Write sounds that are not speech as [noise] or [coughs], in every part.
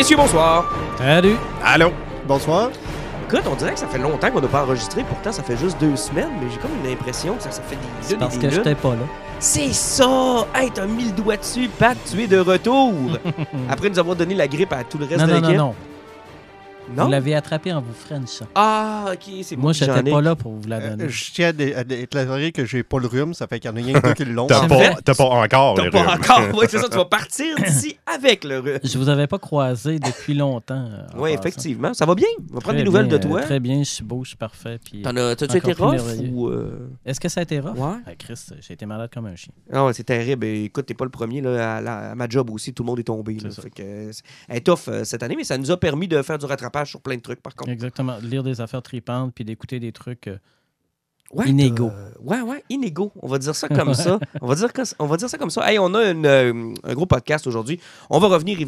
Messieurs, bonsoir. Salut. Allô? Bonsoir. Écoute, on dirait que ça fait longtemps qu'on n'a pas enregistré. Pourtant, ça fait juste deux semaines, mais j'ai comme une impression que ça, ça fait des C'est parce des que j'étais pas là. C'est ça! Hey, t'as mis le doigt dessus, Pat, tu es de retour! [laughs] Après nous avoir donné la grippe à tout le reste Non, de non, non, l'équipe. non. Non? Vous l'avez attrapé en vous frenchant. Ah, ok, c'est Moi, j'étais ai. pas là pour vous la Euh, donner. je tiens à, dé- à déclarer que j'ai pas le rhume, ça fait qu'il y en a rien que deux qui l'ont. T'as pas, t'as pas encore T'as le pas rhume. encore. Oui, c'est ça, tu vas [laughs] partir d'ici avec le rhume. Je vous avais pas croisé depuis longtemps. euh, Oui, effectivement. Ça va bien. On va prendre des nouvelles bien, de euh, toi. Très bien, je suis beau, je suis parfait. Puis... T'en as- T'as-tu été rough ou. euh, Est-ce que ça a été rough? Ouais. Ah, Chris, j'ai été malade comme un chien. Ah ouais, c'est terrible. Écoute, t'es pas le premier. Là, à, la- à ma job aussi, tout le monde est tombé. là. C'est ça. Fait que, euh, c'est- elle est tough euh, cette année, mais ça nous a permis de faire du rattrapage sur plein de trucs, par contre. Exactement. Lire des affaires tripantes puis d'écouter des trucs. Euh, Ouais, Inégaux. ouais, ouais, inégaux. On va dire ça [laughs] comme ça. On va dire, que- on va dire ça comme ça. Hey, on a une, euh, un gros podcast aujourd'hui. On va revenir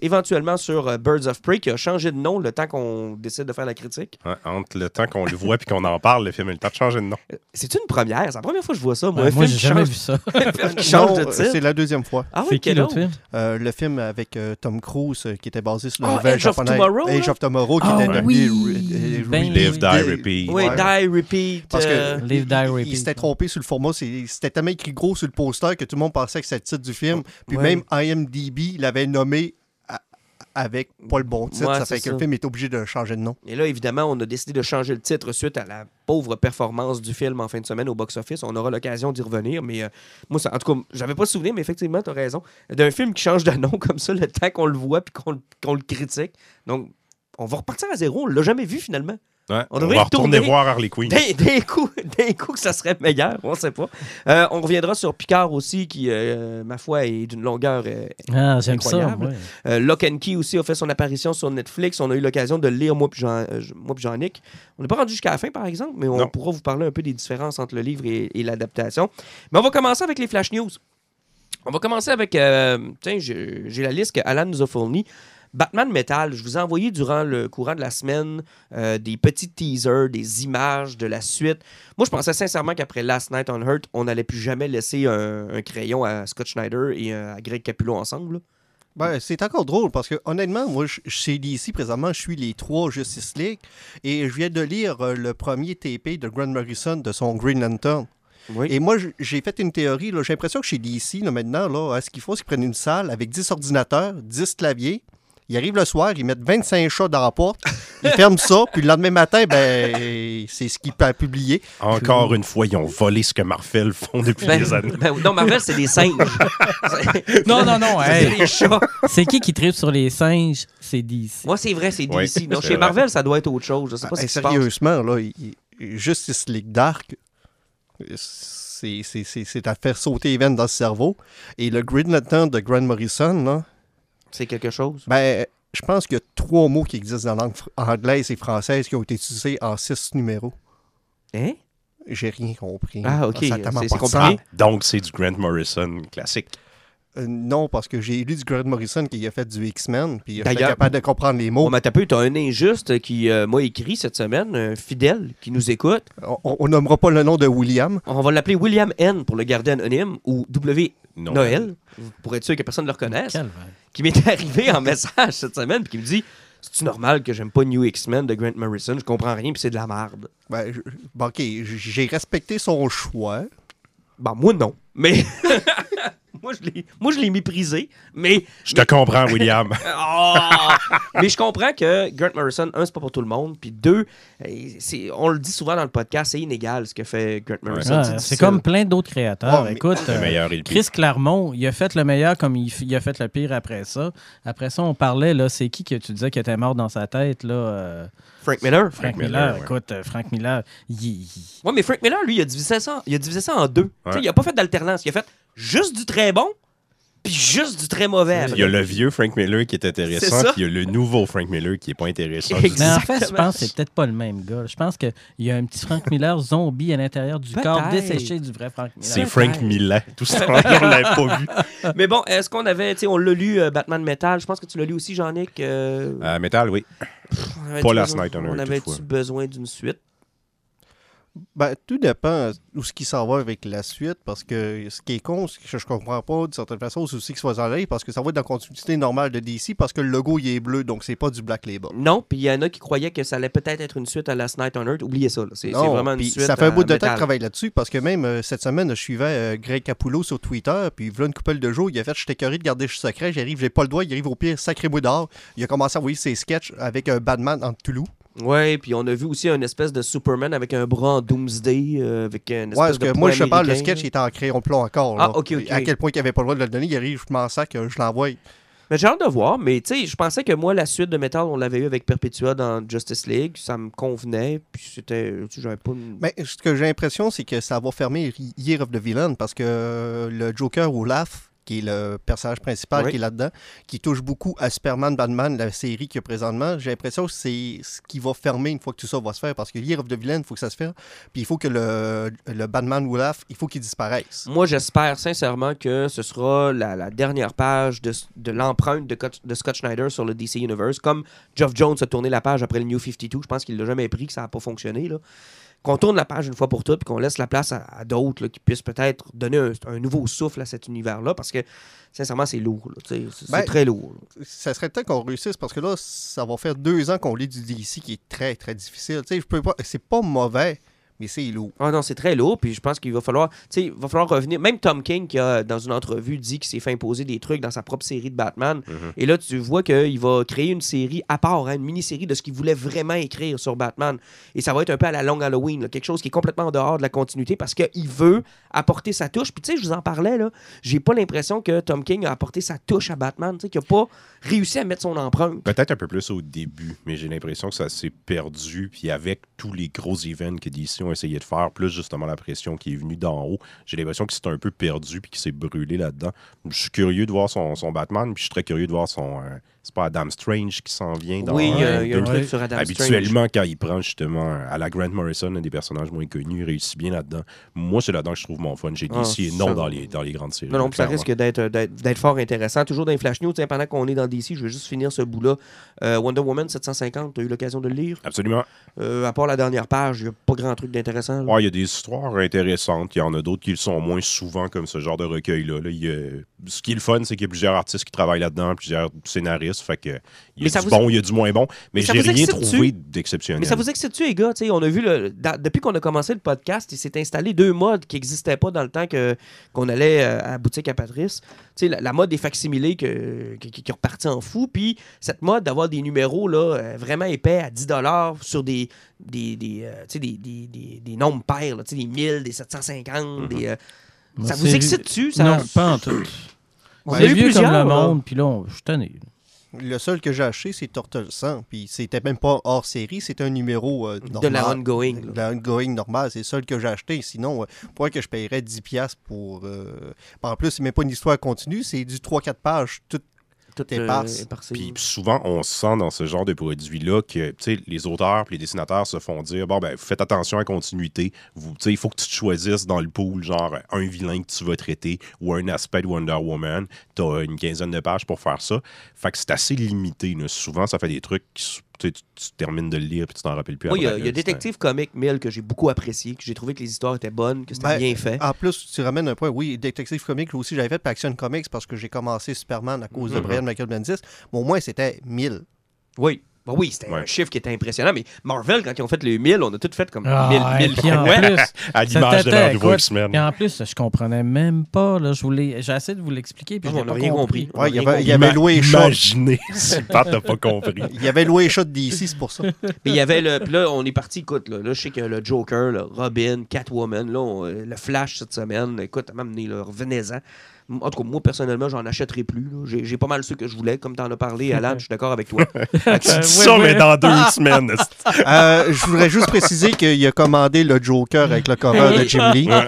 éventuellement sur euh, Birds of Prey qui a changé de nom le temps qu'on décide de faire la critique. Ouais, entre le temps qu'on le voit et qu'on en parle, le film a le temps de changer de nom. C'est une première. C'est la première fois que je vois ça. Moi, un moi, film j'ai jamais change, vu ça. [laughs] un film qui change Non, de titre. c'est la deuxième fois. Ah oui, quel autre? film? Euh, le film avec euh, Tom Cruise qui était basé sur le Ah, Edge of Tomorrow, Age of Tomorrow qui Ah était oui, devenu re- ben Live, oui. die, repeat. Oui, Ouais. Die, Repeat. Parce que- euh, Live, Die, Il s'était trompé sur le format. C'était tellement écrit gros sur le poster que tout le monde pensait que c'était le titre du film. Puis Ouais. même IMDb l'avait nommé à- avec pas le bon titre. Ouais, ça fait que ça. le film est obligé de changer de nom. Et là, évidemment, on a décidé de changer le titre suite à la pauvre performance du film en fin de semaine au box-office. On aura l'occasion d'y revenir, mais euh, moi, ça, en tout cas, j'avais pas souvenir, mais effectivement, tu as raison. D'un film qui change de nom [laughs] comme ça, le temps qu'on le voit puis qu'on le- qu'on le critique. Donc, on va repartir à zéro. On l'a jamais vu finalement. Ouais, On on, devrait va retourner. retourner voir Harley Quinn. D'un d'un coup, [laughs] d'un coup que ça serait meilleur, on sait pas. Euh, on reviendra sur Picard aussi, qui, euh, ma foi, est d'une longueur euh, Ah, j'aime ça. Incroyable. ouais. Euh, Lock and Key aussi a fait son apparition sur Netflix. On a eu l'occasion de le lire, moi puis Jean, euh, moi puis Jean-Nic. On n'est pas rendu jusqu'à la fin, par exemple, mais on Non. pourra vous parler un peu des différences entre le livre et, et l'adaptation. Mais on va commencer avec les Flash News. On va commencer avec... euh, tiens, j'ai j'ai la liste que Alan nous a fournie. Batman Metal, je vous ai envoyé durant le courant de la semaine euh, des petits teasers, des images de la suite. Moi, je pensais sincèrement qu'après Last Night on Earth, on n'allait plus jamais laisser un, un crayon à Scott Schneider et euh, à Greg Capullo ensemble. là. Ben, c'est encore drôle parce que honnêtement, moi, je- chez DC, présentement, je suis les trois Justice League et je viens de lire euh, le premier TP de Grant Morrison de son Green Lantern. Oui. Et moi, j'ai fait une théorie. J'ai l'impression que chez DC, là, maintenant, là, ce qu'il faut, c'est qu'ils prennent une salle avec 10 ordinateurs, 10 claviers. Ils arrivent le soir, ils mettent 25 chats dans la porte, ils ferment ça, puis le lendemain matin, ben, c'est ce qu'ils peuvent publier. Encore une fois, ils ont volé ce que Marvel font depuis Ben, des années. ben, non, Marvel, c'est des singes. [laughs] Non, non, non. [laughs] C'est hey. des chats. C'est qui qui tripe sur les singes? C'est DC. Moi, c'est vrai, c'est DC. Oui, non, chez vrai. Marvel, ça doit être autre chose. Je sais pas Ah, ce se passe. sérieusement, là, Justice League Dark, c'est c'est- c'est- c'est à faire sauter les veines dans le cerveau. Et le Green Lantern de Grant Morrison, là, C'est quelque chose? Ben, je pense qu'il y a trois mots qui existent dans la langue anglaise et française qui ont été utilisés en six numéros. Hein? J'ai rien compris. Ah, ok. C'est- compliqué. sens. Donc, c'est du Grant Morrison classique. Euh, non, parce que j'ai lu du Grant Morrison qui a fait du X-Men, puis D'ailleurs- capable de comprendre les mots. mais t'as peu, t'as un injuste qui euh, m'a écrit cette semaine, un fidèle qui nous écoute. On, on nommera pas le nom de William. On va l'appeler William N pour le garder anonyme ou W. Noël, pour être sûr que personne ne le reconnaisse, Calvaire. Qui m'est [laughs] arrivé en message cette semaine puis qui me dit C'est-tu normal que j'aime pas New X-Men de Grant Morrison? Je comprends rien puis c'est de la merde. Ben, je- bon, ok, j'ai respecté son choix. Ben, moi, non. Mais. [laughs] moi, je l'ai, moi, je l'ai méprisé, mais Je te comprends, William. [laughs] Ah! Mais je comprends que Grant Morrison, un, c'est pas pour tout le monde. Puis deux, euh, c'est, on le dit souvent dans le podcast, c'est inégal ce que fait Grant Morrison. Ouais, C'est comme plein d'autres créateurs. Mais- Écoute, Le euh, meilleur et le pire. Chris Claremont, il a fait le meilleur comme il, a fait le pire après ça. Après ça, on parlait, là, c'est qui que tu disais qui était mort dans sa tête, là? euh, Frank Miller. Frank, Frank Miller. Miller, ouais. Écoute, euh, Frank Miller, il, il- Ouais, mais Frank Miller, lui, il a divisé ça, il a divisé ça en deux. Tu sais, Ouais. Il a pas fait d'alternance. Il a fait juste du très bon, puis juste du très mauvais. après. Il y a le vieux Frank Miller qui est intéressant, puis il y a le nouveau Frank Miller qui est pas intéressant. Mais en fait, je pense que c'est peut-être pas le même gars. Je pense qu'il y a un petit Frank Miller zombie à l'intérieur du corps desséché du vrai Frank Miller. C'est. Frank Miller. Tout ça, on l'avait pas vu. [laughs] Mais bon, est-ce qu'on avait, tu sais, on l'a lu, euh, Batman Metal? Je pense que tu l'as lu aussi, Jean-Nic. euh, Euh, Metal, oui. on pas Last besoin- Night on Earth, On avait-tu besoin d'une suite? Ben, tout dépend où ce qui s'en va avec la suite, parce que ce qui est con, ce que je comprends pas, de certaine façon, c'est aussi que ça va s'en aller, parce que ça va être dans la continuité normale de DC, parce que le logo, il est bleu, donc c'est pas du Black Label. Non, puis il y en a qui croyaient que ça allait peut-être être une suite à Last Night on Earth. Oubliez ça. C'est vraiment une suite. ça fait un bout de temps Metal. qu'il travaille là-dessus, parce que même euh, cette semaine, je suivais euh, Greg Capullo sur Twitter, puis voilà une couple de jours, il a fait « J'étais curé de garder ce secret, j'arrive, j'ai pas le doigt, il arrive au pire, sacré-moi dehors. » Il a commencé à envoyer ses sketchs avec un Batman en Toulouse. Ouais, puis on a vu aussi une espèce de Superman avec un bras en Doomsday, euh, avec une espèce Ouais, parce de que moi, je te parle, le sketch il est en crayon plomb encore. Ah, là. ok, ok. À quel point il avait pas le droit de le donner, il arrive, je m'en sac, je l'envoie. Mais j'ai hâte de voir, mais tu sais, je pensais que moi, la suite de Metal, on l'avait eu avec Perpetua dans Justice League, ça me convenait, puis c'était, j'avais pas une... Mais ce que j'ai l'impression, c'est que ça va fermer Year of the Villain parce que euh, le Joker Olaf, qui est le personnage principal Oui. qui est là-dedans, qui touche beaucoup à Superman, Batman, la série qu'il y a présentement, j'ai l'impression que c'est ce qui va fermer une fois que tout ça va se faire parce que Year of the Villain, il faut que ça se fasse. Puis il faut que le, le Batman Olaf, il faut qu'il disparaisse. Moi, j'espère sincèrement que ce sera la, la dernière page de, de l'empreinte de, de Scott Schneider sur le DC Universe. Comme Geoff Jones a tourné la page après le New 52, je pense qu'il l'a jamais pris, que ça n'a pas fonctionné. Là. Qu'on tourne la page une fois pour toutes, puis qu'on laisse la place à, à d'autres là, qui puissent peut-être donner un, un nouveau souffle à cet univers-là, parce que sincèrement, c'est lourd. C'est Ben, très lourd. là. Ça serait temps qu'on réussisse parce que là, ça va faire deux ans qu'on lit du DC qui est très, très difficile. Je peux pas. C'est pas mauvais, mais c'est lourd. Ah non, c'est très lourd, puis je pense qu'il va falloir, tu sais, il va falloir revenir. Même Tom King, qui a, dans une entrevue, dit qu'il s'est fait imposer des trucs dans sa propre série de Batman. Et là, tu vois qu'il va créer une série à part, hein, une mini-série de ce qu'il voulait vraiment écrire sur Batman. Et ça va être un peu à la longue Halloween, là, quelque chose qui est complètement en dehors de la continuité parce qu'il veut apporter sa touche. Puis tu sais, je vous en parlais, là, j'ai pas l'impression que Tom King a apporté sa touche à Batman, tu sais, qu'il a pas réussi à mettre son empreinte. Peut-être un peu plus au début, mais j'ai l'impression que ça s'est perdu. Puis avec tous les gros events que DC essayé de faire, plus justement la pression qui est venue d'en haut, j'ai l'impression que c'est un peu perdu puis qu'il s'est brûlé là-dedans. Je suis curieux de voir son, son Batman, puis je suis très curieux de voir son. euh, c'est pas Adam Strange qui s'en vient dans oui, il y a- euh, il y a un truc sur Adam Strange. Habituellement, quand il prend justement à la Grant Morrison, un des personnages moins connus, il réussit bien là-dedans. Moi, c'est là-dedans que je trouve mon fun chez Ah, DC et non dans les, dans les grandes séries. Non, non, ça risque d'être, d'être, fort intéressant. Toujours dans les Flash News, tiens, pendant qu'on est dans DC, je veux juste finir ce bout-là. Euh, Wonder Woman 750, tu as eu l'occasion de le lire? Absolument. Euh, à part la dernière page, il n'y a pas grand truc d'intéressant. là. Ouais, il y a des histoires intéressantes. Il y en a d'autres qui le sont moins souvent, comme ce genre de recueil-là. Là, il a- Ce qui est le fun, c'est qu'il y a plusieurs artistes qui travaillent là-dedans, plusieurs scénaristes. Fait que il y a du vous- bon, il y a du moins bon. Mais, j'ai rien trouvé d'exceptionnel. Mais ça vous excite-tu, les gars? T'sais, on a vu, le, dans- depuis qu'on a commencé le podcast, il s'est installé deux modes qui n'existaient pas dans le temps que, qu'on allait euh, à la boutique à Patrice. T'sais, la, la mode des facsimilés que, qui, qui est repartie en fou. Puis cette mode d'avoir des numéros là, euh, vraiment épais à 10 sur des, des, des, euh, des, des, des- des nombres pairs, là, des 1000, des 750. des, euh, Moi, ça vous excite-tu? Ça... Non, pas en tout. On C'est a eu vieux comme plusieurs, le monde, puis là, on- je suis tanné. Le seul que j'ai acheté, c'est Turtle 100. Puis c'était même pas hors série, c'était un numéro euh, normal. De la ongoing. De la ongoing normale, c'est le seul que j'ai acheté. Sinon, euh, pourquoi que je paierais 10$ pour. euh, En plus, c'est même pas une histoire continue, c'est du 3-4 pages, tout Tout est euh, passe. éparse. Puis souvent, on sent dans ce genre de produit-là que tu sais, les auteurs et les dessinateurs se font dire bon, ben, faites attention à la continuité. Vous- tu sais, Il faut que tu te choisisses dans le pool, genre un vilain que tu vas traiter ou un aspect de Wonder Woman. Tu as une quinzaine de pages pour faire ça. Fait que c'est assez limité. là. Souvent, ça fait des trucs qui tu, sais, tu- termines de le lire puis tu t'en rappelles plus. Moi, il y a, y a Détective Comic 1000 que j'ai beaucoup apprécié, que j'ai trouvé que les histoires étaient bonnes, que c'était Ben, bien fait. En plus, tu ramènes un point. Oui, Detective Comics, aussi, j'avais fait par Action Comics parce que j'ai commencé Superman à cause de Mhm. Brian Michael Bendis. Mais au moins, c'était 1000. Oui. Bon, oui, c'était Ouais. un chiffre qui était impressionnant, mais Marvel, quand ils ont fait le 1000, on a tout fait comme Ah, 1000, et 1000 puis en ouais. plus, [laughs] À l'image de leur nouveau X-Men. Et en plus, je comprenais même pas. Là, je voulais, j'ai essayé de vous l'expliquer, puis Non, je on n'ai n'a pas rien compris. Ouais, il y avait- il y compris. avait loué. Imaginez si Pat n'a pas compris. [laughs] Il y avait loué shot d'ici, c'est pour ça. [laughs] Mais il y avait le. Puis là, on est parti, écoute, là, là, je sais que le Joker, le Robin, Catwoman, là, on- euh, le Flash cette semaine, écoute, m'a amené, là, revenez-en. En tout cas, moi, personnellement, j'en achèterai plus. J'ai pas mal ceux que je voulais, comme t'en as parlé, Alan, je suis d'accord avec toi. [laughs] Tu dis [laughs] ça, mais dans deux [laughs] semaines. Euh, je voudrais juste préciser qu'il a commandé le Joker avec le cover de Jim Lee. Mais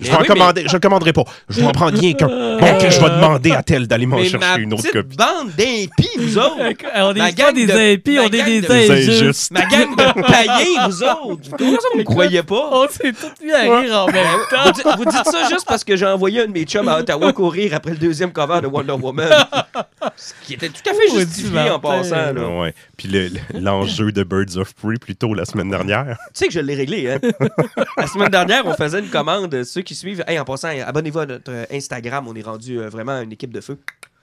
Je vais en oui, commander, je le commanderai pas. Je vais en prendre rien qu'un. Bon, que je vais demander à tel d'aller m'en chercher une autre copie. bande d'impies, vous autres! On est pas gang des de- impies, on est des de- Des injustes. Ma gang de païens, vous autres! Comment ça, vous me croyez pas? On s'est tous mis à rire en même temps. Vous, dites- vous dites ça juste parce que j'ai envoyé un de mes chums à Ottawa courir après le deuxième cover de Wonder Woman. [laughs] Ce qui était tout à fait justifié en passant. là. Ouais. Puis le- le- l'enjeu de Birds of Prey, plutôt la semaine dernière. Tu sais que je l'ai réglé, hein? [laughs] La semaine dernière, on faisait une commande. Ceux qui suivent, hey, en passant, abonnez-vous à notre euh, Instagram. On est rendu euh, vraiment une équipe de feu.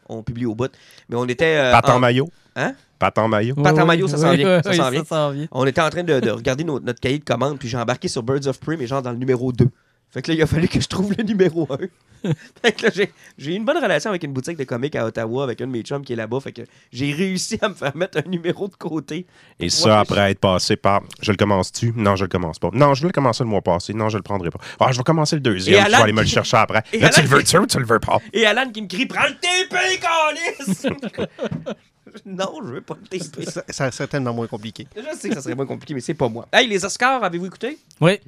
On publie au bout. Mais on était. euh, Pat en en- maillot. Hein? Pat en maillot. Pat en maillot, ça s'en vient, oui, ça oui, s'en vient. s'en vient. On était en train de, de regarder nos- notre cahier de commande, puis j'ai embarqué sur Birds of Prey, mais genre dans le numéro 2. Fait que là, il a fallu que je trouve le numéro 1. [laughs] fait que là, j'ai- j'ai une bonne relation avec une boutique de comics à Ottawa, avec un de mes chums qui est là-bas. Fait que j'ai réussi à me faire mettre un numéro de côté. Et ça, après être passé par Je le commence-tu? Non, je le commence pas. Non, je voulais commencer le mois passé. Non, je le prendrai pas. Ah, je vais commencer le deuxième. Et Je vais aller me le chercher après. Et Là, tu le veux, qui- tu ou tu le veux pas Et Alan qui me crie Prends le TP, Calis [laughs] Non, je veux pas le TP. Ça, ça serait tellement moins compliqué. Je sais que ça serait moins compliqué, mais c'est pas moi. Hey, les Oscars, avez-vous écouté? Oui,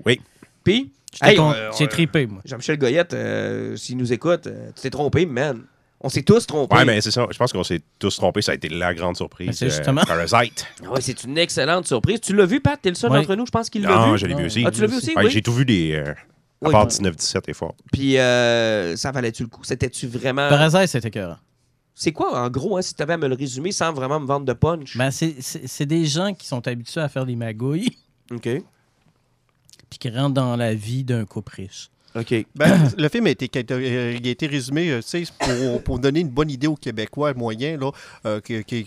Puis, hey, euh, j'ai euh, trippé, moi. Jean-Michel Goyette, euh, s'il nous écoute, euh, tu t'es trompé, man. On s'est tous trompés. Ouais, mais c'est ça. Je pense qu'on s'est tous trompés. Ça a été la grande surprise. Mais c'est euh, justement- Parasite. Ah Ouais, c'est une excellente surprise. Tu l'as vu, Pat? T'es le seul Ouais. d'entre nous, je pense, qui l'a Non, vu. je l'ai vu Non. aussi. Ah, tu l'as vu aussi, Ouais, oui? J'ai tout vu des. euh, à Oui. part 19-17 et fort. Puis, euh, ça valait-tu le coup? C'était-tu vraiment... Parasite, c'était écœurant. C'est quoi, en gros, hein, si tu avais à me le résumer sans vraiment me vendre de punch? Ben, c'est des gens qui sont habitués à faire des magouilles, OK. Puis qui rentrent dans la vie d'un couple riche. OK. Ben, le film a été, il a été résumé euh, tu sais, pour, pour donner une bonne idée aux Québécois moyens, là, euh, qui- qui-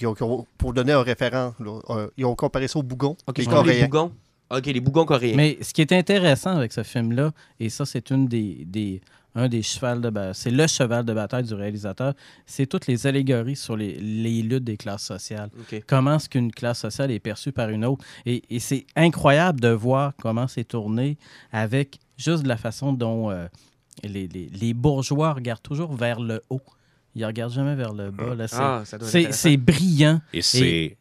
pour donner un référent. là. Euh, ils ont comparé ça aux bougons, OK, les bougons. OK, les bougons coréens. Mais ce qui est intéressant avec ce film-là, et ça, c'est une des, des, un des chevals de ba- c'est le cheval de bataille du réalisateur, c'est toutes les allégories sur les, les luttes des classes sociales. Comment est-ce qu'une classe sociale est perçue par une autre? Et, et c'est incroyable de voir comment c'est tourné avec juste de la façon dont euh, les, les- les bourgeois regardent toujours vers le haut. Ils regardent jamais vers le bas. là. C'est, Ah, c'est, brillant. Et c'est.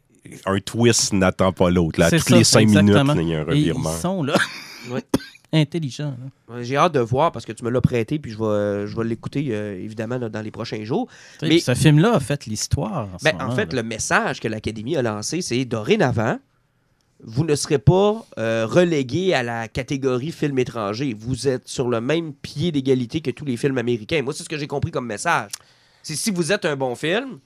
Un twist n'attend pas l'autre. Toutes ça, les 5 minutes, il y a un Et ils revirement. sont là. [laughs] Intelligents. là. Ouais, J'ai hâte de voir parce que tu me l'as prêté, puis je vais, euh, je vais l'écouter euh, évidemment là, dans les prochains jours. Mais- ce film-là a fait l'histoire. en ce Ben, en fait, là. le message que l'Académie a lancé, c'est dorénavant, vous ne serez pas euh, relégué à la catégorie film étranger. Vous êtes sur le même pied d'égalité que tous les films américains. Moi, c'est ce que j'ai compris comme message. C'est si vous êtes un bon film,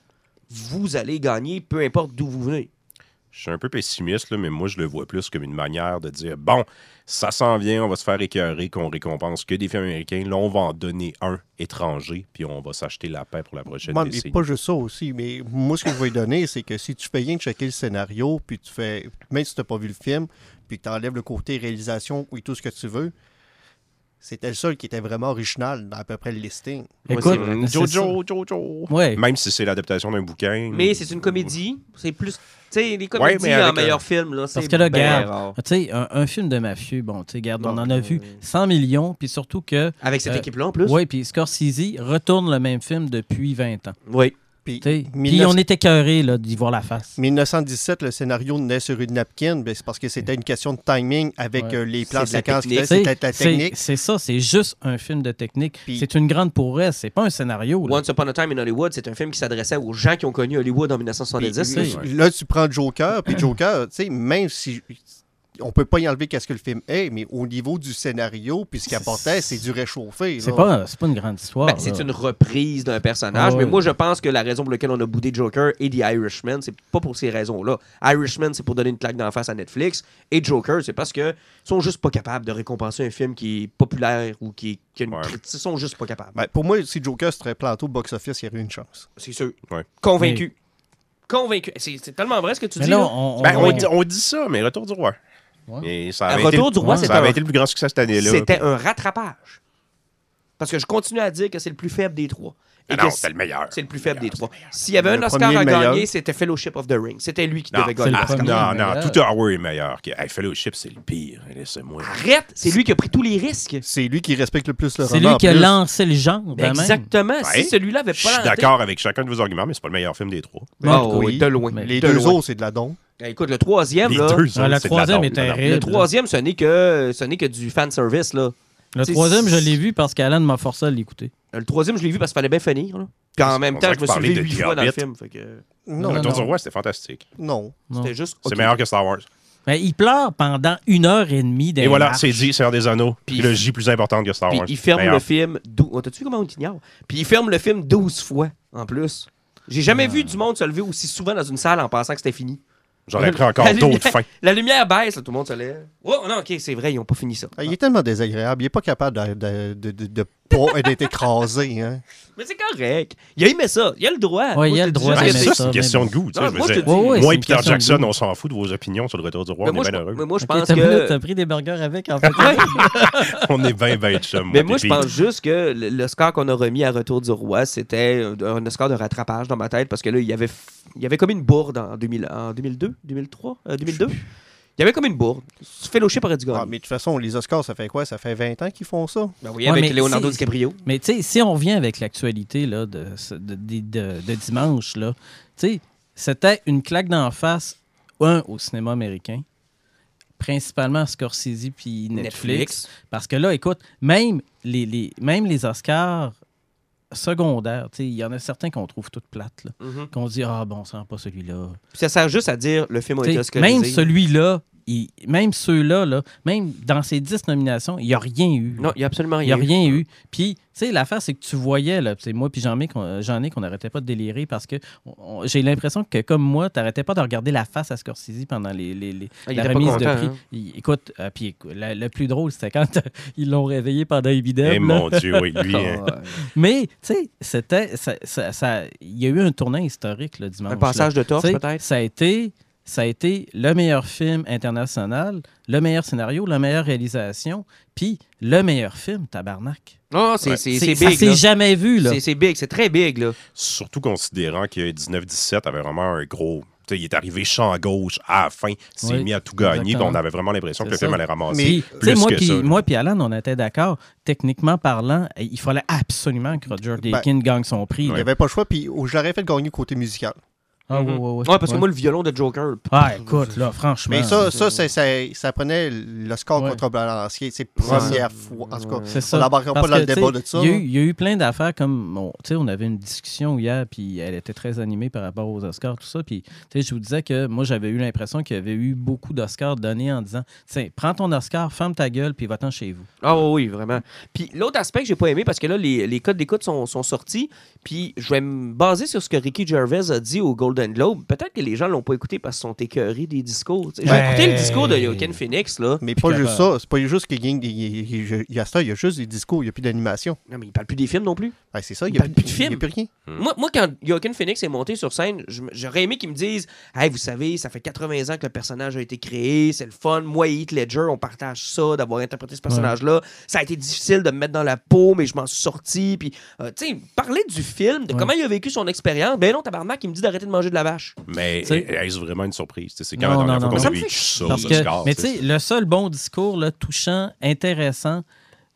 vous allez gagner, peu importe d'où vous venez. Je suis un peu pessimiste, là, mais moi, je le vois plus comme une manière de dire bon, ça s'en vient, on va se faire écœurer qu'on récompense que des films américains. Là, on va en donner un étranger, puis on va s'acheter la paix pour la prochaine mais décennie. pas juste ça aussi, mais moi, ce que je vais donner, c'est que si tu fais rien de checker le scénario, puis tu fais, même si tu n'as pas vu le film, puis que tu enlèves le côté réalisation et tout ce que tu veux, c'était le seul qui était vraiment original dans à peu près le listing. Ouais, Écoute. Jojo, Jojo. Ouais. Même si c'est l'adaptation d'un bouquin. Mais c'est une comédie. C'est plus. Tu sais, les comédies mais en avec meilleur un- film, là, c'est Parce que là, regarde, tu sais, un, un film de mafieux, bon, tu sais, regarde, on en a vu 100 millions, puis surtout que, Avec cette Euh, équipe-là, en plus. oui, puis Scorsese retourne le même film depuis 20 ans. Oui. Puis, Tu sais, Puis 19 on était cœurés là, d'y voir la face. 1917, le scénario naît sur une napkin, ben, c'est parce que c'était une question de timing avec Ouais. euh, les plans de technique. C'était la C'est- technique. C'est ça, c'est juste un film de technique. Puis- C'est une grande prouesse, c'est pas un scénario. là. Once Upon a Time in Hollywood, c'est un film qui s'adressait aux gens qui ont connu Hollywood en Puis, 1970. là, là. là, tu prends Joker, puis Joker, tu sais, même si on peut pas y enlever qu'est-ce que le film est, mais au niveau du scénario, puis ce qu'il apportait, c'est du réchauffé. C'est pas, c'est pas une grande histoire. Ben, c'est une reprise d'un personnage, Ah mais moi je pense que la raison pour laquelle on a boudé Joker et The Irishman, c'est pas pour ces raisons-là. Irishman, c'est pour donner une claque d'en face à Netflix, et Joker, c'est parce que ils sont juste pas capables de récompenser un film qui est populaire ou qui, qui a une Ouais. critique. Ils sont juste pas capables. Ben, pour moi, si Joker serait planté au box-office, il y aurait une chance. C'est sûr. Ouais. Convaincu. Convaincu. C'est tellement vrai ce que tu Mais dis. là, là. on, on- Ben, on, on- dit, on dit ça, mais Retour du Roi. Ouais. Et ça avait Retour été, du Roi, Ouais. c'est ça avait un- été le plus grand succès cette année-là. C'était un rattrapage. Parce que je continue à dire que c'est le plus faible des trois. Et Ah non, c'est- le meilleur. c'est le plus faible des trois. S'il y avait un Le Oscar à gagner, c'était Fellowship of the Ring. C'était lui qui Non, devait c'est gagner ah, l'Oscar. non, non, tout Hour est meilleur. Fellowship, c'est le pire. Laissez-moi. Arrête! C'est lui qui a pris tous les risques. C'est lui qui respecte le plus le C'est roman. lui en qui a plus. lancé le genre. ben. Exactement. Ouais. Si celui-là avait Je pas suis lancé- d'accord avec chacun de vos arguments, mais c'est pas le meilleur film des trois. Ah Oh, oui, de loin. Mais Les de deux loin. autres, c'est de la don. Eh, Écoute, le troisième, Les là. deux Ah, le autres, c'est de la troisième est terrible. Le troisième, ce n'est que, ce n'est que du fan service, là. Le C'est- troisième, je l'ai vu parce qu'Alan m'a forcé à l'écouter. Le troisième, je l'ai vu parce qu'il fallait bien finir, là. Puis en même temps, je me tu suis levé de huit fois dans le film. Fait que Non, Non, Retour non. du Roi, c'était fantastique. non. Non. c'était juste. C'est meilleur que Star Wars. Mais il pleure pendant une heure et demie. dans Et voilà, marches. c'est dit, c'est un des anneaux. Puis- Trilogie plus importante que Star Puis Wars. il ferme Meilleur. le film. dou- Oh, T'as-tu vu comment on t'ignore? Puis il ferme le film 12 fois, en plus. J'ai jamais vu du monde se lever aussi souvent dans une salle en pensant que c'était fini. J'aurais pris encore La lumière- d'autres fins. [laughs] La lumière baisse, là, tout le monde se lève. Oh non, ok, c'est vrai, ils n'ont pas fini ça. Ah, Il est tellement désagréable. Il est pas capable de, de, de, de- de pas- [laughs] d'être écrasé. Hein. Mais c'est correct. Il a aimé ça. Il a le droit. Moi, il a le droit Ben, d'aimer ça, c'est- une question de goût. Non, moi, je et Peter Jackson, on s'en fout de vos opinions sur le Retour du Roi. Mais On moi, est je, bien heureux. mais moi, je pense que. T'as pris des burgers avec, en fait. [laughs] On est bien, bien chum. Mais moi, moi, je pense juste que le, le score qu'on a remis à Retour du Roi, c'était un, score de rattrapage dans ma tête parce que là, il y avait, f- il y avait comme une bourde en, 2000, en 2002, 2003, euh, 2002. Il y avait comme une bourde. Fellowship aurait dû gagner. Ah, mais de toute façon, les Oscars, ça fait quoi? Ça fait 20 ans qu'ils font ça? Ben oui, Ouais, avec Leonardo DiCaprio. Mais tu sais, si on revient avec l'actualité là, de, de, de- de- de dimanche, là, tu sais, c'était une claque d'en face, un, au cinéma américain, principalement Scorsese puis Netflix, Parce que là, écoute, même les, les- même les Oscars secondaires, il y en a certains qu'on trouve toutes plates, Mhm. qu'on dit « Ah, bon, ça pas celui-là. Puis ça sert juste à dire le film a été oscarisé. Même celui-là, il- même ceux-là, là, même dans ces 10 nominations, il n'y a rien eu. Non, il n'y a absolument Il n'y rien. a rien eu. Puis, tu sais, l'affaire, c'est que tu voyais, là, c'est moi puis Jean-Nic, on- n'arrêtait pas de délirer parce que j'ai l'impression que, comme moi, tu n'arrêtais pas de regarder la face à Scorsese pendant les, les, les- Ah, la remise content, de prix. hein? Il- écoute, euh, puis écoute, la- le plus drôle, c'était quand [laughs] ils l'ont réveillé pendant les Eh mon Dieu, oui, lui. [laughs] hein. Ah, ouais. Mais, tu sais, c'était. ça- ça- ça- Il y a eu un tournant historique le dimanche. Un passage de là. torche, peut-être? Ça a été. Ça a été le meilleur film international, le meilleur scénario, la meilleure réalisation, puis le meilleur film, tabarnak. Ah, c'est Ouais. c'est- C'est- c'est ça big. s'est jamais vu, là. C'est big, c'est très big. Là. Surtout considérant que 19-17 avait vraiment un gros. tu sais, il est arrivé champ gauche à la fin, il s'est Oui, mis à tout gagner, exactement. on avait vraiment l'impression que le film allait ramasser. Mais- plus moi, que puis, ça. moi puis Alan, on était d'accord. Techniquement parlant, il fallait absolument que Roger Ben, Deakins gagne son prix. Il n'y avait pas le choix, puis je l'aurais fait gagner côté musical. Ah, ouais, Mhm. ouais, ouais. Ouais, parce que moi, le violon de Joker. Ah, écoute, là, franchement. Mais ça, ça, ça, ça prenait le score Ouais. contre Balancier. C'est première fois. En tout cas, C'est on ça. n'embarquera pas dans le débat de ça. Il y, a là. eu, il y a eu plein d'affaires comme. bon, tu sais, on avait une discussion hier, puis elle était très animée par rapport aux Oscars, tout ça. Puis, tu sais, je vous disais que moi, j'avais eu l'impression qu'il y avait eu beaucoup d'Oscars donnés en disant Tiens, prends ton Oscar, ferme ta gueule, puis va-t'en chez vous. Ah oui, vraiment. Puis l'autre aspect que j'ai pas aimé, parce que là, les, les codes d'écoute sont, sont sortis, puis je vais me baser sur ce que Ricky Gervais a dit au Golden Globe. Peut-être que les gens l'ont pas écouté parce qu'ils sont écœurés des discours. J'ai écouté le discours de Joaquin Phoenix, là. Mais pas juste ça. C'est pas juste qu'il gagne des. Il il- il y a ça, il y a juste des discours, il n'y a plus d'animation. Non, mais il parle plus des films non plus. Ouais, c'est ça, il Il n'y a, parle plus de il y a plus rien. Moi, moi, quand Joaquin Phoenix est monté sur scène, j'aurais aimé qu'ils me disent Hey, vous savez, ça fait 80 ans que le personnage a été créé, c'est le fun. Moi et Heath Ledger, on partage ça, d'avoir interprété ce personnage-là. Ça a été difficile de me mettre dans la peau, mais je m'en suis sorti. Puis, euh, tu sais, parler du film, de Ouais. comment il a vécu son expérience. Ben non, tabarnak, il me dit d'arrêter de manger de la vache. Mais sais- est-ce vraiment une surprise? C'est quand Non, la dernière non, fois qu'on ça a me vécu fait ça Parce aux que, Oscars, mais tu sais. le seul bon discours là, touchant, intéressant,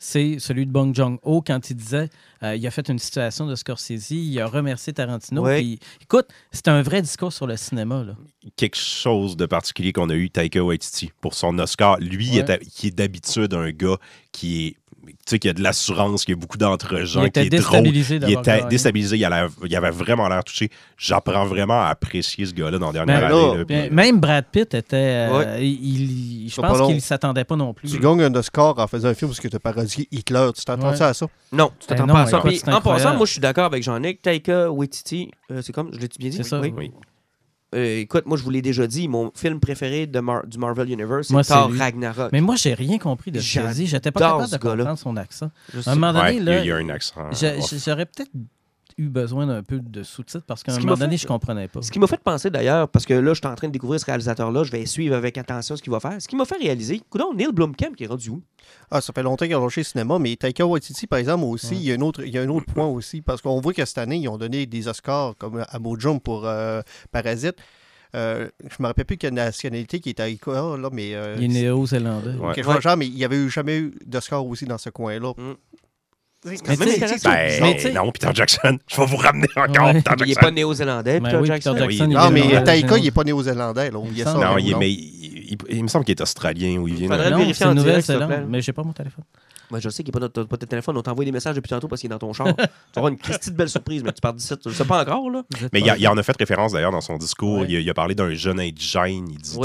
c'est celui de Bong Joon-ho quand il disait euh, il a fait une situation de Scorsese, il a remercié Tarantino. Ouais. écoute, c'est un vrai discours sur le cinéma. Là. quelque chose de particulier qu'on a eu Taika Waititi pour son Oscar. Lui, Ouais. est, qui est d'habitude un gars qui est tu sais, qui a de l'assurance, qui a beaucoup Il d'entre-gens, qui était est drôle. déstabilisé Il d'avoir était déstabilisé, il, allait- il avait vraiment l'air touché. J'apprends vraiment à apprécier ce gars-là dans la dernière là, année. là, puis- Même Brad Pitt était. euh, Ouais. il, il- je pense qu'il ne s'attendait pas non plus. Tu gagnes un Oscar en faisant un film parce que tu as parodié Hitler. Tu t'attends Ouais. ça à ça? Non, tu t'attends Ben non, pas à ça. écoute, Puis, c'est en passant, moi, je suis d'accord avec Jean-Nic. Taika Waititi, euh, c'est comme, je l'ai bien dit? C'est ça. Oui. Oui. Euh, écoute, moi, je vous l'ai déjà dit, mon film préféré de Mar- du Marvel Universe, c'est Thor. Ragnarok. Mais moi, j'ai rien compris de ce qu'il dit. J'étais pas capable de comprendre son accent. Je À un moment donné, là, il y a un accent. je- off. je- j'aurais peut-être. Eu besoin d'un peu de sous-titres parce qu'à un Ce qui moment m'a donné, fait- je comprenais pas. Ce qui m'a fait penser d'ailleurs, parce que là, je suis en train de découvrir ce réalisateur-là, je vais suivre avec attention ce qu'il va faire. Ce qui m'a fait réaliser, coudonc, Neil Blomkamp qui est rendu où? Ah, ça fait longtemps qu'il a lâché le cinéma, mais Taika Waititi, par exemple, aussi, il, y a un autre, il y a un autre point aussi, parce qu'on voit que cette année, ils ont donné des Oscars comme à Mojum pour euh, Parasite. Euh, je me rappelle plus quelle nationalité qui est Taika, là, mais... euh, Il est néo-zélandais. Ouais. quelque chose de genre, mais il n'y avait eu jamais eu d'Oscar aussi dans ce coin-là. Mm. Mais. Ben, non, Peter Jackson. [laughs] Je vais vous ramener encore Ouais. Peter Il n'est Jackson. pas néo-zélandais, Ben Peter oui, Jackson. Peter. Jackson, il Non, mais Taika, il n'est pas néo-zélandais. Non, il, mais il, il- il me semble qu'il est australien ou il vient de... Faudrait vérifier en direct, Nouvelle-Zélande, s'il mais j'ai pas mon téléphone. Moi, je sais qu'il n'est pas pas ton téléphone. On t'envoie des messages depuis tantôt parce qu'il est dans ton char. tu vas avoir une petite belle surprise, mais tu pars d'ici. Tu le sais pas encore, là? Mais il, pas- a- il en a fait référence d'ailleurs dans son discours. Ouais. Il, a, il a parlé d'un jeune indigène. Il dit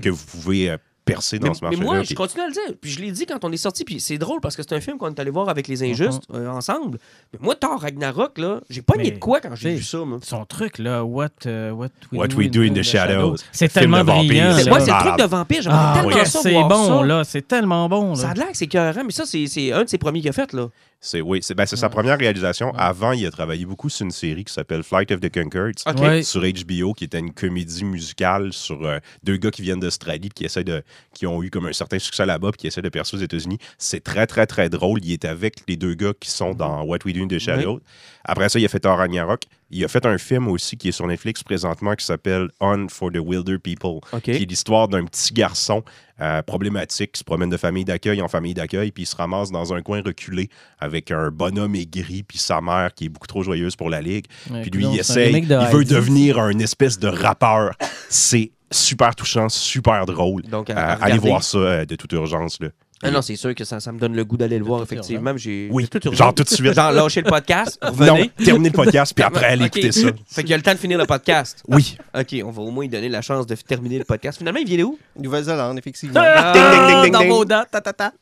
que vous pouvez euh, percer dans Mais, ce mais marché-là. moi, puis- je continue à le dire. Puis je l'ai dit quand on est sorti. Puis c'est drôle parce que c'est un film qu'on est allé voir avec les Injustes euh, ensemble. Mais moi, Thor Ragnarok, là, j'ai pas Mais, de quoi quand j'ai vu ça, moi. Son truc, là, What, euh, what, What We Do in the Shadows. C'est tellement brillant. c'est. Ouais, c'est le truc de vampire. J'aimerais Ah, tellement ouais, ça c'est bon, ça. là. C'est tellement bon, Ça a l'air que c'est écœurant, mais ça, c'est c'est un de ses premiers qu'il a fait, là. C'est oui, c'est ben, c'est sa première réalisation. Avant, il a travaillé beaucoup sur une série qui s'appelle Flight of the Conchords. OK. Ouais. Sur HBO, qui était une comédie musicale sur euh, deux gars qui viennent d'Australie, qui essaient de, qui ont eu comme un certain succès là-bas, puis qui essaient de percer aux États-Unis. C'est très, très, très drôle. Il est avec les deux gars qui sont dans What We Do in the Shadows. Après ça, il a fait Thor Ragnarok. Il a fait un film aussi qui est sur Netflix présentement qui s'appelle On for the Wilder People, OK. qui est l'histoire d'un petit garçon euh, problématique qui se promène de famille d'accueil en famille d'accueil, puis il se ramasse dans un coin reculé avec un bonhomme aigri, puis sa mère qui est beaucoup trop joyeuse pour la ligue. Ouais, Puis lui, il essaye, il veut Heidi. devenir un espèce de rappeur. C'est super touchant, super drôle. Donc, à- Euh, à allez voir ça euh, de toute urgence. Là. Ah non, c'est sûr que ça, ça me donne le goût d'aller le voir, effectivement. J'ai Oui, tout genre tout de suite. Genre, lâcher le podcast, Non, terminez le podcast, puis [laughs] après, allez Ok. écouter ça. Fait qu'il y a le temps de finir le podcast. [laughs] Oui. OK, on va au moins lui donner la chance de terminer le podcast. Finalement, il vient de où? Nouvelle-Zélande, effectivement. Ah, Ding, ding, ding, ding, dans ding. vos dents, ta, ta, ta.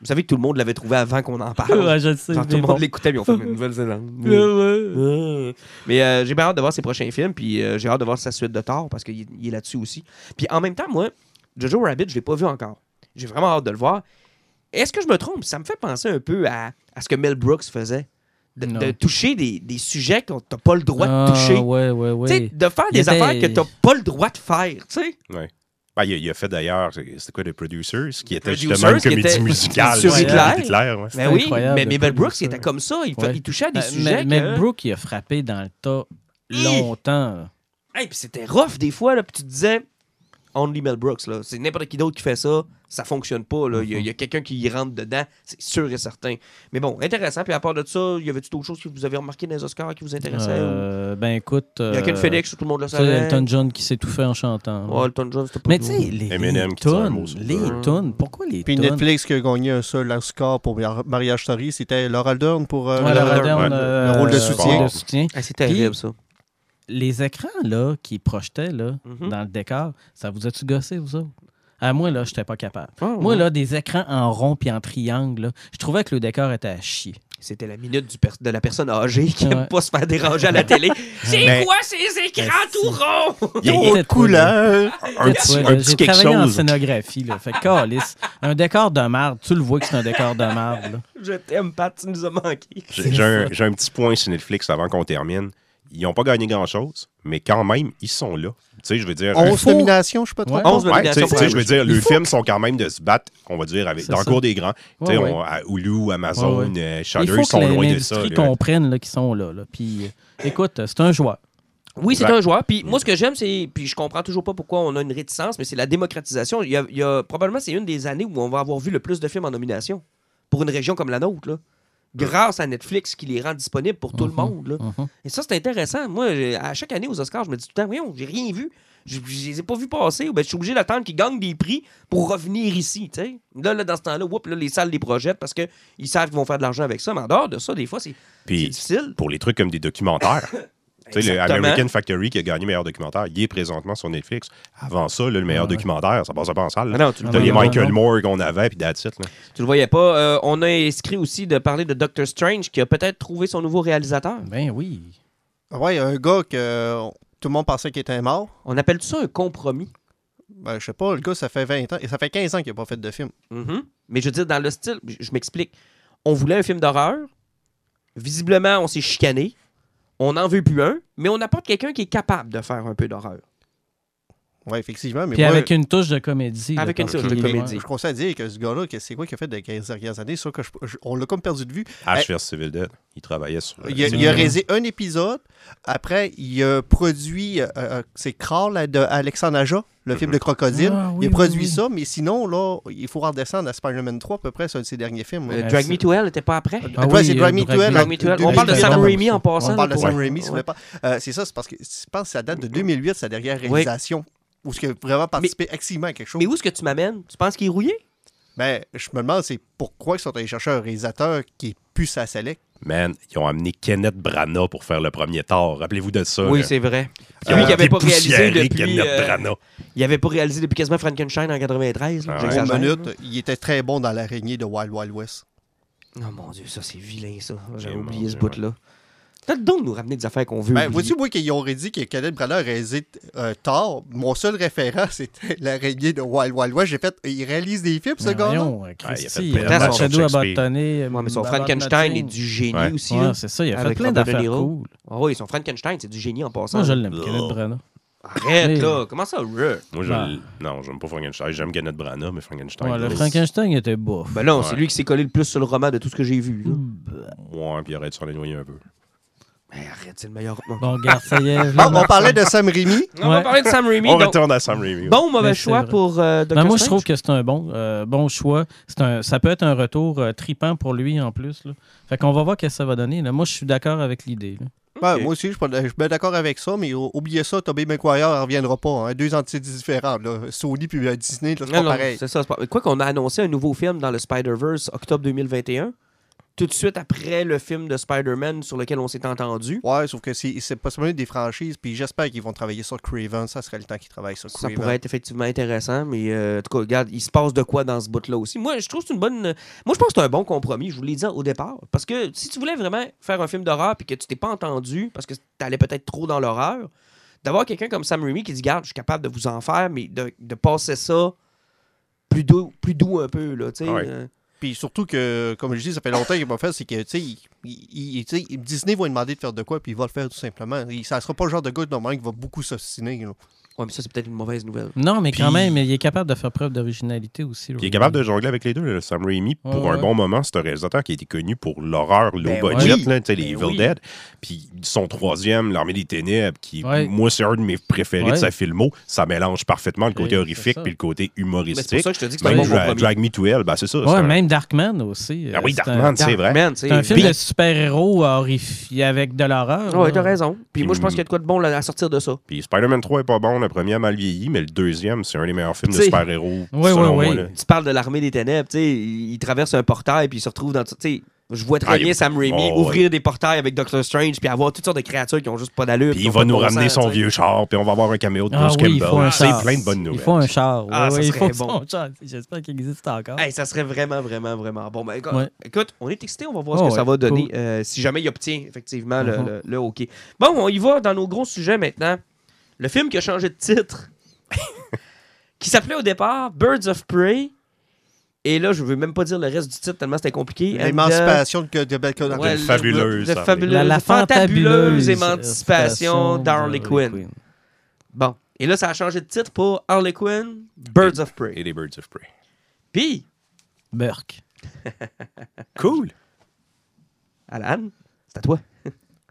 Vous savez que tout le monde l'avait trouvé avant qu'on en parle. Ouais, je le sais. Genre, tout mais le monde bon. l'écoutait, puis on fait une Nouvelle-Zélande. [laughs] Ouais, ouais. Euh, Mais euh, j'ai bien hâte de voir ses prochains films, puis euh, j'ai hâte de voir sa suite de Thor, parce qu'il il est là-dessus aussi. Puis en même temps, moi, Jojo Rabbit, je l'ai pas vu encore. J'ai vraiment hâte de le voir. Est-ce que je me trompe? Ça me fait penser un peu à, à ce que Mel Brooks faisait. De, toucher des, des sujets que t'as pas le droit Ah, de toucher. Ouais, de faire Il des était- affaires que t'as pas le droit de faire, tu sais. Ouais. Ben, il, a, il a fait d'ailleurs, c'était quoi, The Producers, qui était Producers, justement une comédie était musicale. sur Hitler. avec Hitler, ouais. Ben oui, mais, le mais Mel Brooks, il était comme ça. Il, fait- Ouais. il touchait à des Euh, sujets que... mais Brooke, il a frappé dans le tas longtemps. Hey, puis c'était rough des fois, là, puis tu te disais, only Mel Brooks, là. C'est n'importe qui d'autre qui fait ça, ça fonctionne pas, là. Il y a- il y a, quelqu'un qui y rentre dedans, c'est sûr et certain. Mais bon, intéressant. Puis à part de ça, y avait-tu d'autres choses que vous avez remarqué dans les Oscars qui vous intéressaient? Euh, ben écoute. Il y a euh, Phoenix, tout le monde le c'est savait. Elton John qui s'est tout fait en chantant. Ouais, Elton John, c'était pas Mais tu sais, les, les sur les tunes, pourquoi les Puis? Netflix qui a gagné un seul Oscar pour Mar- Mariage Story, c'était Laura Dern pour euh, Ouais, le- Laura le- Dern, ouais, euh, le rôle de soutien. Ah, c'est terrible, ça. Les écrans là, qui projetaient là, Mhm. dans le décor, ça vous a-tu gossé, vous autres? À moi, là, j'étais pas capable. Ah, Moi, ouais. là, des écrans en rond puis en triangle, là, je trouvais que le décor était à chier. C'était la minute du de la personne âgée qui aime Ouais. pas se faire déranger à la télé. [laughs] C'est Mais- quoi ces écrans tout ronds? Il y a- il y a Trop de couleur. un petit, Ouais, un là, petit J'ai quelque travaillé en chose. scénographie, là. Fait un décor de marde, tu le vois que c'est un décor de marde, là. Je t'aime, Pat, tu nous as manqué. J'ai j'ai un, j'ai un petit point sur Netflix avant qu'on termine. Ils n'ont pas gagné grand-chose, mais quand même, ils sont là. Tu sais, je veux dire... 11 faut- nominations, je sais pas trop. Ouais. 11 Ouais, tu sais- nominations tu sais, je veux dire, Il les faut films sont quand même de se battre, on va dire, avec, dans le cours des grands. Tu sais, on- à Hulu, Amazon, Ouais, euh, Il Shudder, faut ils sont que loin de ça. l'industrie là. comprenne là, qu'ils sont là. là. Puis, euh, écoute, c'est un joueur. Oui, c'est un joueur. Puis moi, ce que j'aime, c'est. Puis je comprends toujours pas pourquoi on a une réticence, mais c'est la démocratisation. Il y a, il y a- probablement, c'est une des années où on va avoir vu le plus de films en nomination pour une région comme la nôtre, là. Grâce à Netflix qui les rend disponibles pour tout le Mhm. monde. Là. Mhm. Et ça, c'est intéressant. Moi, à chaque année aux Oscars, je me dis tout le temps, voyons, j'ai rien vu. Je, je les ai pas vus passer. Ou ben, je suis obligé d'attendre qu'ils gagnent des prix pour revenir ici. Là, là, dans ce temps-là, là, les salles les projettent parce qu'ils savent qu'ils vont faire de l'argent avec ça. Mais en dehors de ça, des fois, c'est difficile. pour les trucs comme des documentaires, [laughs] tu sais. American Factory qui a gagné meilleur documentaire, il est présentement sur Netflix. Avant ça, là, le meilleur Ah ouais. documentaire, ça passait pas en salle. Ah non, tu Ah non, les Michael non. Moore qu'on avait, puis that's it, là. Tu le voyais pas. Euh, on a inscrit aussi de parler de Doctor Strange qui a peut-être trouvé son nouveau réalisateur. Ben oui. Ouais, un gars que euh, tout le monde pensait qu'il était mort. On appelle ça un compromis? Ben, je sais pas, le gars, ça fait 20 ans. Et ça fait 15 ans qu'il n'a pas fait de film. Mhm. Mais je veux dire, dans le style, je m'explique. On voulait un film d'horreur. Visiblement, on s'est chicané. On n'en veut plus un, mais on apporte quelqu'un qui est capable de faire un peu d'horreur. Oui, effectivement. Mais Puis moi, avec une touche de comédie. là, Avec une touche de comédie. je conseille à dire que ce gars-là, que c'est quoi qu'il a fait des 15 dernières années, ça que je- je- on l'a comme perdu de vue. H vs Civil Dead, il travaillait sur. Il a, il a réalisé un épisode. Après, il a produit, euh, euh, c'est Crawl là, de Alexandre Aja, le film de crocodile. Ah, oui, il a produit oui. ça, mais sinon, là, il faut redescendre à Spider-Man 3, à peu près, c'est un de ses derniers films. Euh, Drag Me to Hell n'était pas après? Ah Ouais, oui, c'est euh, Drag Me Drag to Hell. Me- Drag Me to Hell. en On parle de Sam 2008. Raimi en passant. On parle de Sam Raimi, si vous voulez pas. Euh, c'est ça, c'est parce que je pense que ça date de 2008, sa dernière réalisation. Où est-ce qu'il a vraiment participé activement à quelque chose. Mais où est-ce que tu m'amènes? Tu penses qu'il est rouillé? Ben, je me demande, c'est pourquoi ils sont allés chercher un réalisateur qui est plus à Select? Man, ils ont amené Kenneth Branagh pour faire le premier Thor. Rappelez-vous de ça. Oui, c'est vrai. Lui qui n'avait pas réalisé depuis... Kenneth euh, Branagh. il avait pas réalisé depuis quasiment Frankenstein en 93. là. Ah minute, il était très bon dans l'araignée de Wild Wild West. Oh mon Dieu, ça c'est vilain ça. J'avais oublié ce Dieu, bout-là. Peut-être donc nous ramener des affaires qu'on veut. Ben, vois-tu, moi, qu'ils auraient dit que Kenneth Branagh a réalisé euh, Thor, mon seul référent, [laughs] c'était l'araignée de Wild Wild West. J'ai fait, il réalise des films, ce Mais gars-là? voyons, euh, Ouais, il a Christy, fait euh, de Shadow. Ouais, mais son Ballard Frankenstein est du génie Ouais. aussi. Ouais, là. c'est ça, il a fait plein d'affaires De cool. Ah oui, son Frankenstein, c'est du génie en passant. Moi, je l'aime, Oh. Kenneth Branagh. Arrête Mais- là, comment ça, Ruh? Moi, je Ah. non, j'aime pas Frankenstein. J'aime Kenneth Branagh, mais Frankenstein. Ouais, le Frankenstein était beau. Ben non, c'est Ouais. lui qui s'est collé le plus sur le roman de tout ce que j'ai vu. là. Ouais, puis il aurait dû s'en éloigner un peu. Ben arrête, c'est le meilleur. Bon, ça y est. Bon, on parlait de Sam Raimi. [laughs] On va Ouais. parler de Sam Raimi. On donc- retourne à Sam Raimi. Bon ou mauvais Mais c'est choix vrai. pour euh, Dr. Ben, moi, je Strange? trouve que c'est un bon, euh, bon choix. C'est un, ça peut être un retour euh, tripant pour lui en plus. Là. Fait qu'on va voir ce que ça va donner. là. Moi, je suis d'accord avec l'idée. là. Ben, Ok. Moi aussi, je suis pas- je suis bien d'accord avec ça, mais oubliez ça, Tobey Maguire ne reviendra pas. hein. Deux entités différentes. là. Sony puis euh, Disney, là, c'est Non, pas non, pareil. c'est ça. c'est pas- Quoi qu'on a annoncé un nouveau film dans le Spider-Verse octobre 2021, tout de suite après le film de Spider-Man sur lequel on s'est entendu. Ouais, sauf que c'est c'est possiblement des franchises, puis j'espère qu'ils vont travailler sur Craven. Ça serait le temps qu'ils travaillent sur Ça Craven. pourrait être effectivement intéressant, mais euh, en tout cas, regarde, il se passe de quoi dans ce bout-là aussi. Moi, je trouve que c'est une bonne. Moi, je pense que c'est un bon compromis, je vous l'ai dit au départ. Parce que si tu voulais vraiment faire un film d'horreur puis que tu t'es pas entendu, parce que tu allais peut-être trop dans l'horreur, d'avoir quelqu'un comme Sam Raimi qui dit Garde, je suis capable de vous en faire, mais de, de passer ça plus doux, plus doux un peu, là, tu sais. Ouais. euh, Puis surtout que, comme je dis, ça fait longtemps qu'il m'a fait, c'est que, tu sais, Disney va lui demander de faire de quoi, puis il va le faire tout simplement. Il, ça sera pas le genre de gars normalement qui va beaucoup s'ostiner. Ouais, mais ça, c'est peut-être une mauvaise nouvelle. Non, mais quand même, il est capable de faire preuve d'originalité aussi. Il est capable de jongler avec les deux. là. Sam Raimi, pour Ouais, un ouais. bon moment, c'est un réalisateur qui a été connu pour l'horreur low Ben budget, oui. là, tu sais, les Ben Evil oui. Dead. Puis son troisième, L'Armée des Ténèbres, qui, Ouais. moi, c'est un de mes préférés de Ouais. sa filmo. Ça mélange parfaitement le côté Ouais, horrifique ça. puis le côté Mais c'est pour humoristique. ça que je te dis que c'est un Même bon Dra- compromis. Drag Me to Hell, ben, c'est ça. c'est Ouais, un- même Darkman aussi. Ah oui, c'est un- Darkman, c'est vrai. Darkman, tu sais. C'est un film Puis- de super-héros horrifié avec de l'horreur. Ouais, là. t'as raison. Puis moi, je pense qu'il y a de quoi de bon là, à sortir de ça. Puis Spider-Man 3 est pas bon, le premier a mal vieilli, mais le deuxième, c'est un des meilleurs films de T'sais- super-héros. Selon moi, ouais. là. Tu parles de l'armée des ténèbres, tu sais, il traverse un portail puis il se retrouve dans. Tu sais, je vois très Ah, bien Sam Raimi Oh, ouvrir des portails avec Doctor Strange puis avoir toutes sortes de créatures qui ont juste pas d'allure. Puis il va nous ramener sens, son vieux char, puis on va avoir un caméo de Ah Bruce oui, il Campbell. faut un C'est char. plein de bonnes nouvelles. Il faut un char. Ah, ouais, ça serait faut bon. son char. J'espère qu'il existe encore. Hey, ça serait vraiment, vraiment, vraiment bon. Ben, écoute, Ouais. écoute, on est excité, on va voir Oh, ce que ça va donner cool. euh, si jamais il obtient effectivement le, Mhm. le- le OK. Bon, on y va dans nos gros sujets maintenant. Le film qui a changé de titre, [laughs] qui s'appelait au départ Birds of Prey. Et là, je veux même pas dire le reste du titre tellement c'était compliqué. L'émancipation de, de euh, ouais, fabuleuse La, la fantabuleuse fantabuleuse émancipation d'Harley Quinn. Bon. Et là, ça a changé de titre pour Harley Quinn, Birds of Prey. Et les Birds of Prey. Puis, Burke. [laughs] Cool. Alan, c'est à toi.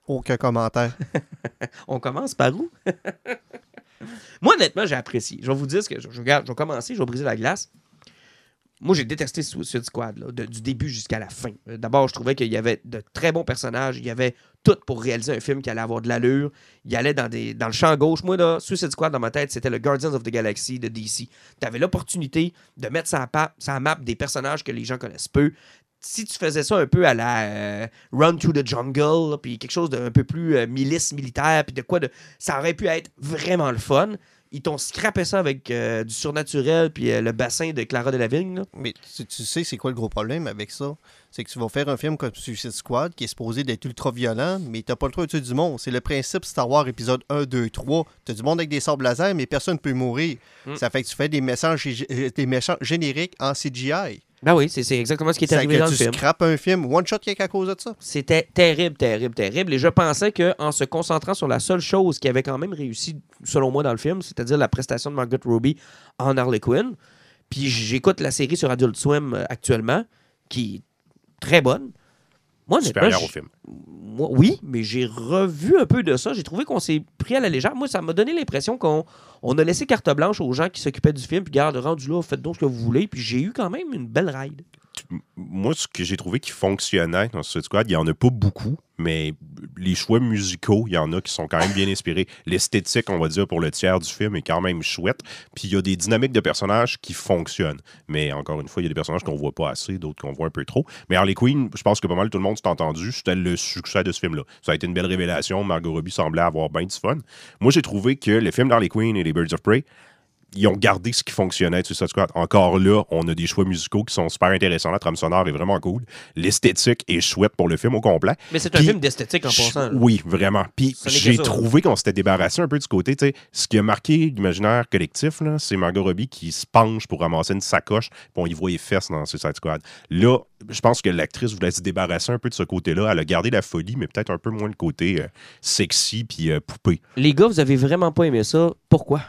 Aucun commentaire. [laughs] On commence par où? [laughs] Moi, honnêtement, j'ai apprécié. Je vais vous dire ce que je, regarde, je vais commencer, je vais briser la glace. Moi, j'ai détesté Suicide Squad, du début jusqu'à la fin. Euh, D'abord, je trouvais qu'il y avait de très bons personnages. Il y avait tout pour réaliser un film qui allait avoir de l'allure. Il allait dans, le champ gauche. Moi, là, Suicide Squad, dans ma tête, c'était le Guardians of the Galaxy de DC. Tu avais l'opportunité de mettre pa- sa map des personnages que les gens connaissent peu. Si tu faisais ça un peu à la euh, Run to the Jungle, puis quelque chose d'un peu plus euh, milice militaire, puis de quoi de. Ça aurait pu être vraiment le fun. Ils t'ont scrappé ça avec euh, du surnaturel, puis le bassin de Clara Delevingne. là. Mais tu, tu sais, c'est quoi le gros problème avec ça? C'est que tu vas faire un film comme Suicide Squad qui est supposé d'être ultra violent, mais t'as pas le droit de tuer du monde. C'est le principe Star Wars épisode 1, 2, 3. T'as du monde avec des sables laser, mais personne ne peut mourir. Mm. Ça fait que tu fais des messages, des méchants génériques en CGI. Ben oui, c'est exactement ce qui est arrivé que dans le tu film. scrapes un film, one shot quelque à cause de ça? C'était terrible, terrible, terrible. Et je pensais qu'en se concentrant sur la seule chose qui avait quand même réussi, selon moi, dans le film, c'est-à-dire la prestation de Margot Robbie en Harley Quinn, puis j'écoute la série sur Adult Swim euh, actuellement, qui est très bonne. Moi, Supérieur au film. moi, oui, mais j'ai revu un peu de ça. J'ai trouvé qu'on s'est pris à la légère. Moi, ça m'a donné l'impression qu'on on a laissé carte blanche aux gens qui s'occupaient du film. Puis, garde, rendu là, faites donc ce que vous voulez. Puis, j'ai eu quand même une belle ride. Moi, ce que j'ai trouvé qui fonctionnait dans Suicide Squad, il n'y en a pas beaucoup, mais les choix musicaux, il y en a qui sont quand même bien inspirés. L'esthétique, on va dire, pour le tiers du film est quand même chouette. Puis il y a des dynamiques de personnages qui fonctionnent. Mais encore une fois, il y a des personnages qu'on voit pas assez, d'autres qu'on voit un peu trop. Mais Harley Quinn, je pense que pas mal tout le monde s'est entendu, c'était le succès de ce film-là. Ça a été une belle révélation. Margot Robbie semblait avoir bien du fun. Moi, j'ai trouvé que le film d'Harley Quinn et les Birds of Prey, ils ont gardé ce qui fonctionnait de Suicide Squad. Encore là, on a des choix musicaux qui sont super intéressants. La trame sonore est vraiment cool. L'esthétique est chouette pour le film au complet. Mais c'est un film d'esthétique en passant. Oui, vraiment. Puis j'ai trouvé qu'on s'était débarrassé un peu du côté, tu sais, ce qui a marqué l'imaginaire collectif, là, c'est Margot Robbie qui se penche pour ramasser une sacoche, puis on y voit les fesses dans Suicide Squad. Là, je pense que l'actrice voulait se débarrasser un peu de ce côté-là. Elle a gardé la folie, mais peut-être un peu moins le côté euh, sexy puis euh, poupée. Les gars, vous avez vraiment pas aimé ça. Pourquoi?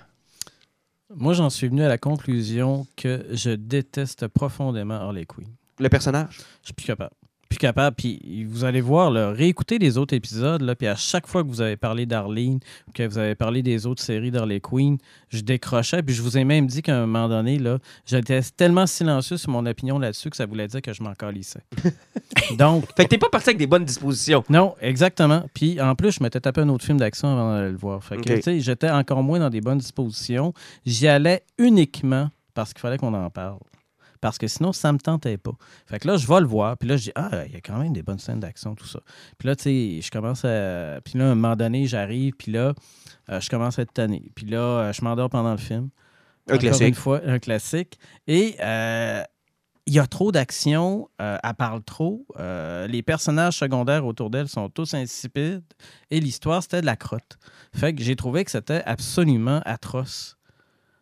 Moi, j'en suis venu à la conclusion que je déteste profondément Harley Quinn. Le personnage? Je suis plus capable. Plus capable. Puis vous allez voir, là, réécoutez les autres épisodes, là, puis à chaque fois que vous avez parlé d'Arlene, que vous avez parlé des autres séries d'Harley Quinn, je décrochais. Puis je vous ai même dit qu'à un moment donné, là, j'étais tellement silencieux sur mon opinion là-dessus que ça voulait dire que je m'en calissais. [laughs] Donc, Fait que t'es pas parti avec des bonnes dispositions. non, exactement. Puis en plus, je m'étais tapé un autre film d'action avant d'aller le voir. Fait que, tu sais, j'étais encore moins dans des bonnes dispositions. J'y allais uniquement parce qu'il fallait qu'on en parle. Parce que sinon, ça me tentait pas. Fait que là, je vais le voir. Puis là, je dis, ah, il y a quand même des bonnes scènes d'action, tout ça. Puis là, tu sais, je commence à. Puis là, à un moment donné, j'arrive. Puis là, euh, je commence à être tanné. Puis là, euh, je m'endors pendant le film. Un Encore classique. une fois, un classique. Et euh, il y a trop d'action, euh, elle parle trop. euh, les personnages secondaires autour d'elle sont tous insipides. Et l'histoire, c'était de la crotte. Fait que j'ai trouvé que c'était absolument atroce.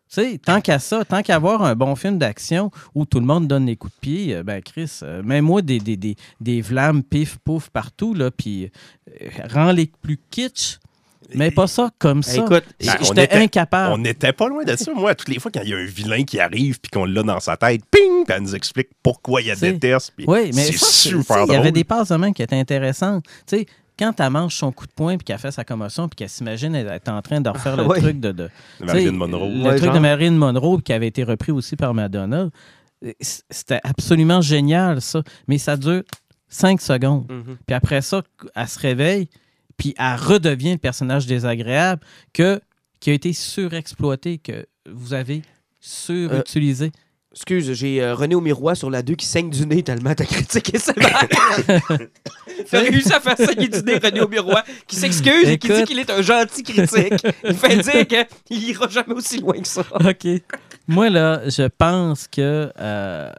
Sais, tant qu'à ça, tant qu'à avoir un bon film d'action où tout le monde donne les coups de pied, euh, ben Chris, euh, mets-moi des, des, des, des vlames pif pouf partout, là, puis euh, rends-les plus kitsch, mais pas ça comme ça. Écoute, Ben, J'étais incapable. On n'était pas loin de ça. Moi, toutes les fois qu'il y a un vilain qui arrive puis qu'on l'a dans sa tête, ping, puis elle nous explique pourquoi il la déteste. Oui, mais c'est super Il y avait drôle. des passes de main qui étaient intéressantes. Tu sais, quand elle mange son coup de poing puis qu'elle fait sa commotion puis qu'elle s'imagine être en train de refaire [laughs] le Ouais. truc de, de Marilyn Monroe. le Ouais, truc genre. de Marilyn Monroe qui avait été repris aussi par Madonna. euh, C'était absolument génial ça, mais ça dure cinq secondes. Mhm. Puis après ça, elle se réveille puis elle redevient le personnage désagréable que qui a été surexploité que vous avez surutilisé. Excuse, j'ai euh, René au miroir sur la 2 qui saigne du nez tellement t'as critiqué sévère. [laughs] T'as réussi à faire saigner du nez René au miroir qui s'excuse et qui dit Écoute. qu'il est un gentil critique. Il fait dire qu'il ira jamais aussi loin que ça. OK. Moi, là, je pense que euh,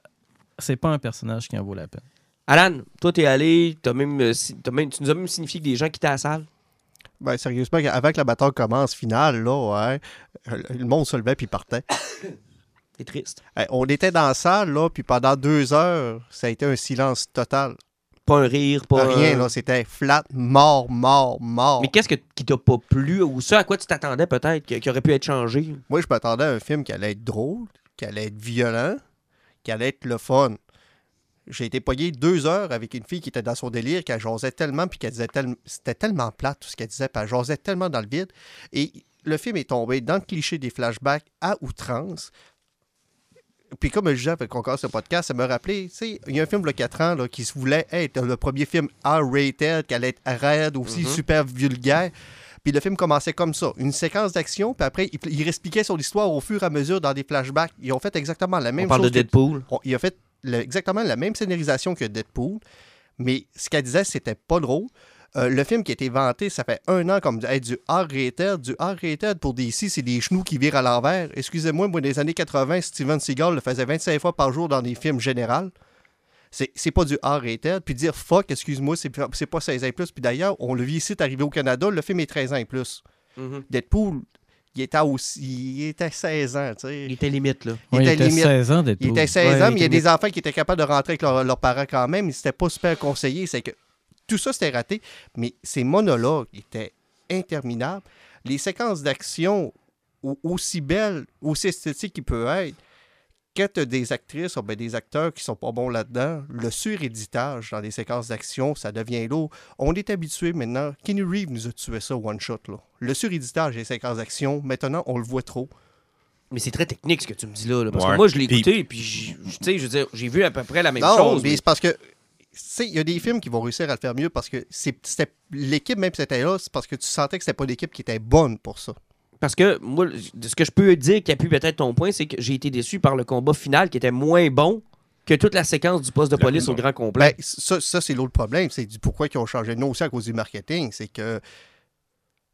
c'est pas un personnage qui en vaut la peine. Alan, toi t'es allé, t'as même, euh, si- t'as même- tu nous as même signifié que des gens quittaient la salle. Ben, sérieusement, avant que la bataille commence finale, là, ouais, euh, le monde se levait puis partait. C'est triste. Hey, on était dans la salle, là, puis pendant deux heures, ça a été un silence total. Pas un rire, pas Rien, un- là, c'était flat, mort, mort, mort. Mais qu'est-ce que, qui t'a pas plu ou ça à quoi tu t'attendais peut-être qui, qui aurait pu être changé? Moi, je m'attendais à un film qui allait être drôle, qui allait être violent, qui allait être le fun. J'ai été pogné deux heures avec une fille qui était dans son délire, qui jasait tellement, puis qu'elle disait tellement... C'était tellement plate, tout ce qu'elle disait, puis elle jasait tellement dans le vide. Et le film est tombé dans le cliché des flashbacks à outrance. Puis comme je disais avec encore ce podcast, ça m'a rappelé, tu sais, il y a un film a 4 ans là, qui se voulait être le premier film R-rated, qui allait être raide, aussi Mhm. super vulgaire. Puis le film commençait comme ça, une séquence d'action, puis après, il, il expliquait son histoire au fur et à mesure dans des flashbacks. Ils ont fait exactement la même On parle de chose. que- Deadpool. on- il a fait le- exactement la même scénarisation que Deadpool, mais ce qu'elle disait, c'était pas drôle. Euh, le film qui a été vanté, ça fait un an comme hey, du R-rated. Du R-rated pour DC, c'est des genoux qui virent à l'envers. Excusez-moi, moi, dans les années 80, Steven Seagal le faisait 25 fois par jour dans des films généraux. C'est c'est pas du R-rated. Puis dire fuck, excuse-moi, c'est c'est pas 16 ans et plus. Puis d'ailleurs, on le vit ici, arrivé au Canada, le film est 13 ans et plus. Mhm. Deadpool, il était aussi. Il était 16 ans, tu sais. Il était limite, là. Il Ouais, était il était limite. 16 ans d'être Il était 16 Ouais, ans, il mais il y a des enfants qui étaient capables de rentrer avec leur- leurs parents quand même. Ils n'étaient pas super conseillés. C'est que tout ça, c'était raté. Mais ces monologues étaient interminables. Les séquences d'action, au- aussi belles, aussi esthétiques qu'ils peuvent être, quand tu as des actrices ou ben, des acteurs qui sont pas bons là-dedans, le suréditage dans les séquences d'action, ça devient lourd. On est habitué maintenant. Kenny Reeves nous a tué ça one shot. Là. Le suréditage des séquences d'action, maintenant, on le voit trop. Mais c'est très technique ce que tu me dis là. là, parce Ouais. que moi, je l'ai Puis- écouté, puis, j- tu sais, je veux dire, j'ai vu à peu près la même non, chose. mais mais- c'est parce que. Il y a des films qui vont réussir à le faire mieux parce que c'était l'équipe, même si c'était là, c'est parce que tu sentais que c'était pas l'équipe qui était bonne pour ça. Parce que moi, ce que je peux dire qui a pu peut-être ton point, c'est que j'ai été déçu par le combat final qui était moins bon que toute la séquence du poste de police au grand complet. Ben, ça, ça, c'est l'autre problème. C'est du pourquoi ils ont changé de nom aussi à cause du marketing. C'est que.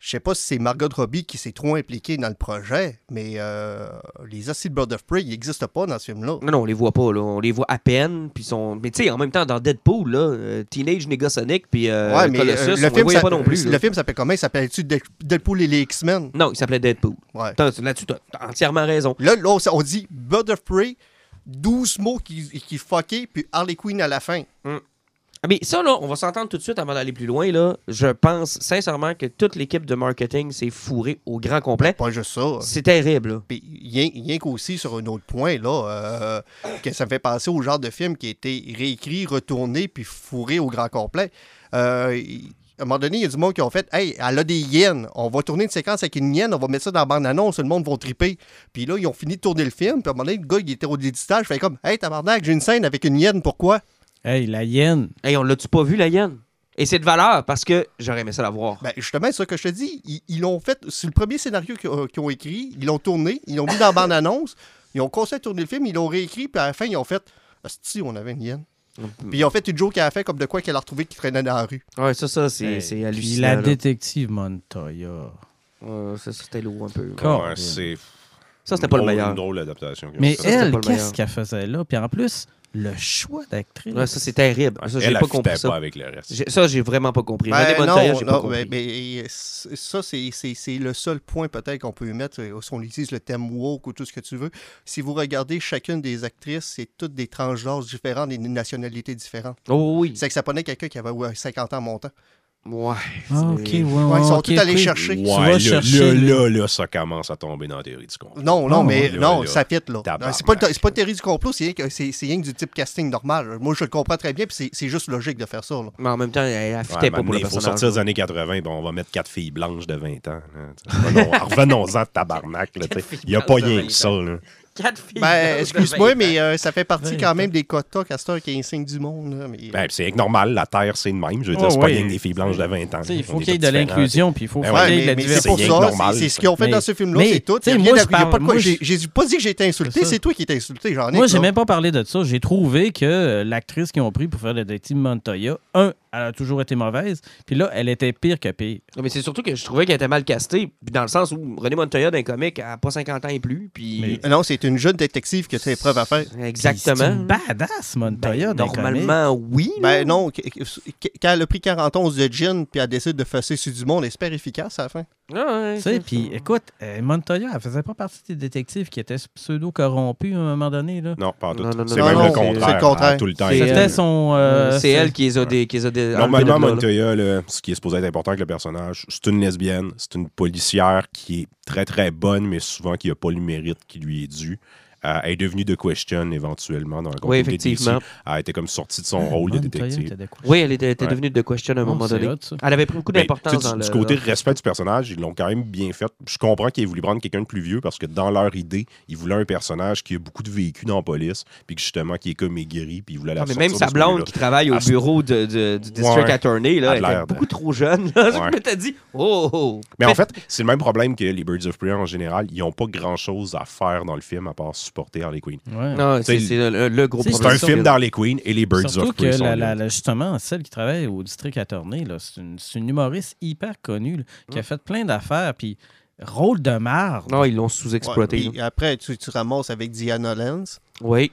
Je sais pas si c'est Margot Robbie qui s'est trop impliquée dans le projet, mais euh, les acides Bird of Prey, ils n'existent pas dans ce film-là. Non, non, on les voit pas, là. On les voit à peine. Puis sont... Mais tu sais, en même temps, dans Deadpool, là, euh, Teenage Negasonic, puis euh, ouais, mais Colossus, euh, on le les film, voyait ça- pas non plus. le là. film s'appelle comment? Il s'appelle-tu Dead- Deadpool et les X-Men? Non, il s'appelait Deadpool. Ouais. Là-dessus, t'as entièrement raison. Là, là, on dit Bird of Prey, 12 mots qui, qui fucké, puis Harley Quinn à la fin. Mais ça, là, on va s'entendre tout de suite avant d'aller plus loin. Là. Je pense sincèrement que toute l'équipe de marketing s'est fourrée au grand complet. Pas juste ça. C'est terrible. rien, qu'aussi sur un autre point, là, euh, que ça me fait penser au genre de film qui a été réécrit, retourné, puis fourré au grand complet. Euh, à un moment donné, il y a du monde qui ont fait Hey, elle a des hyènes. On va tourner une séquence avec une hyène, on va mettre ça dans la bande-annonce, le monde va triper. Puis là, ils ont fini de tourner le film, puis à un moment donné, le gars, il était au déditage, fait comme Hey, tabarnak, j'ai une scène avec une hyène, pourquoi Hey, la hyène. Hey, on l'a-tu pas vu, la hyène? Et c'est de valeur parce que j'aurais aimé ça la voir. Ben, justement, c'est ça que je te dis. Ils ils l'ont fait. C'est le premier scénario qu'ils ont, écrit. Ils l'ont tourné. Ils l'ont mis dans la bande-annonce. Ils ont commencé à tourner le film. Ils l'ont réécrit. Puis à la fin, ils ont fait. si on avait une hyène. Puis ils ont fait une joke à la fin, comme de quoi qu'elle a retrouvé qui traînait dans la rue. Ouais, ça, ça, c'est Hey, c'est puis hallucinant. la là. détective Montoya. Ça, c'était lourd un peu. Ouais, c'est Ça, c'était pas le meilleur. Une drôle adaptation. Mais ça, elle, qu'est-ce qu'elle faisait là? Puis en plus, le choix d'actrice. Ouais, ça, c'est terrible. Ça, j'ai pas compris ça. pas avec le reste. Ça, j'ai vraiment pas compris. Ben, René non, j'ai pas non, compris. c- ça, c'est- c'est c'est le seul point peut-être qu'on peut y mettre. euh, Si on utilise le thème woke ou tout ce que tu veux. Si vous regardez chacune des actrices, c'est toutes des tranches d'âge différentes, des nationalités différentes. Oh oui. C'est que ça prenait quelqu'un qui avait ouais, 50 ans montant. Ouais. Ah, ok, c'est- ouais, Ouais, ils sont tous allés chercher. Tu Ouais, vas là, chercher, là, là. ça commence à tomber dans la théorie du complot. Non, non, mais là, non, là. ça fit, là. C'est pas, pas une théorie du complot, c'est rien que, du type casting normal. Moi, je le comprends très bien, puis c'est, c'est juste logique de faire ça. Là. Mais en même temps, elle affûtait pas pour le il faut sortir des années 80, bon, on va mettre quatre filles blanches de 20 ans. [laughs] Revenons-en de tabarnak. Il n'y a pas rien 20 que ça. Là. Quatre filles. Ben, de excuse-moi, 20 mais euh, ça fait partie Ouais, quand même des quotas Castor qui est insigne du monde. là, mais- Ben, c'est normal, la Terre, c'est le même. Je veux dire, Oh, c'est pas oui. rien que des filles blanches de 20 ans. Il faut qu'il y ait de l'inclusion, puis il faut Ben qu'il y Ouais, ait de la diversité. pour C'est ce qu'ils ont fait dans ce film-là, c'est tout. de J'ai, pas dit que j'ai été insulté, C'est toi qui es insulté. J'en ai Moi, j'ai même pas parlé de ça. J'ai trouvé que euh, l'actrice qu'ils ont pris pour faire le détective Montoya, un, elle a toujours été mauvaise, puis là, elle était pire que pire. Non, mais c'est surtout que je trouvais qu'elle était mal castée. Puis dans le sens où René Montoya, d'un comique, a pas 50 ans et plus. Puis. Non, c'est une jeune détective qui a ses preuves à faire. C'est Exactement. une badass, Montoya, Ben, normalement, oui. Ben non, qu- qu- quand elle a pris 40 onces de gin puis elle décide de fesser sur du monde, elle est super efficace à la fin. Ah, ouais, Tu sais, c'est puis écoute, euh, Montoya, elle faisait pas partie des détectives qui étaient pseudo-corrompus à un moment donné. Là. Non, pas tout. C'est non, même non, le c'est- contraire. c'est le contraire. à Tout le temps. C'est C'était son. euh, c'est elle qui les a des. Qui les a Normalement. Montoya, là, ce qui est supposé être important avec le personnage, c'est une lesbienne, c'est une policière qui est très très bonne, mais souvent qui n'a pas le mérite qui lui est dû. Euh, elle est devenue de Question éventuellement dans la Oui, continuité de DC. effectivement. Elle a été comme sortie de son rôle de détective. était? Oui, elle était, était Ouais. devenue de question à un moment donné. hot. Elle avait pris beaucoup d'importance dans du, le. du côté respect du personnage, ils l'ont quand même bien fait. Je comprends qu'ils aient voulu prendre quelqu'un de plus vieux parce que dans leur idée, ils voulaient un personnage qui a beaucoup de vécu dans la police, puis que justement qui est comme aigri, puis ils voulaient la Ah, mais même sa blonde qui travaille au Ah, bureau de, de- du district Ouais. attorney, là, A elle l'air était beaucoup trop jeune. là. [laughs] Ouais. Je m'étais dit, oh, oh. Mais en fait, c'est le même problème que les Birds of Prey en général. Ils n'ont pas grand-chose à faire dans le film à part supporter Harley Quinn. Ouais. Non, c'est le, le gros c'est- C'est problème. un film d'Harley Quinn et les Birds Surtout of que Prey la- la- justement, celle qui travaille au district attorney, là, c'est une, c'est une humoriste hyper connue là, qui a fait plein d'affaires, puis rôle de marde. Non, ils l'ont Ouais, sous-exploité. puis après, tu, tu ramasses avec Diana Lenz. Oui.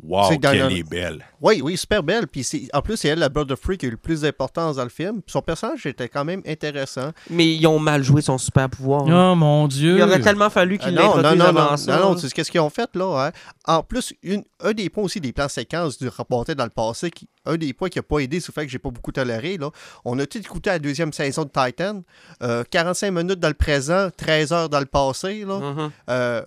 Wow, C'est qu'elle le- est belle. Oui, oui, super belle. Puis c'est- en plus, c'est elle, la Bird of Prey, qui a eu le plus d'importance dans le film. Puis son personnage était quand même intéressant. Mais ils ont mal joué son super pouvoir. Oh mon Dieu! Il aurait tellement fallu Ah, qu'ils non, non, l'introduisent non, non, avant non, ça. non, tu sais qu'est-ce qu'ils ont fait là. hein? En plus, une, un des points aussi des plans séquences du rapporté dans le passé, qui, un des points qui n'a pas aidé, c'est le fait que j'ai pas beaucoup toléré. Là. On a tout écouté la deuxième saison de Titan. Euh, 45 minutes dans le présent, 13 heures dans le passé. Là. Mhm. Euh,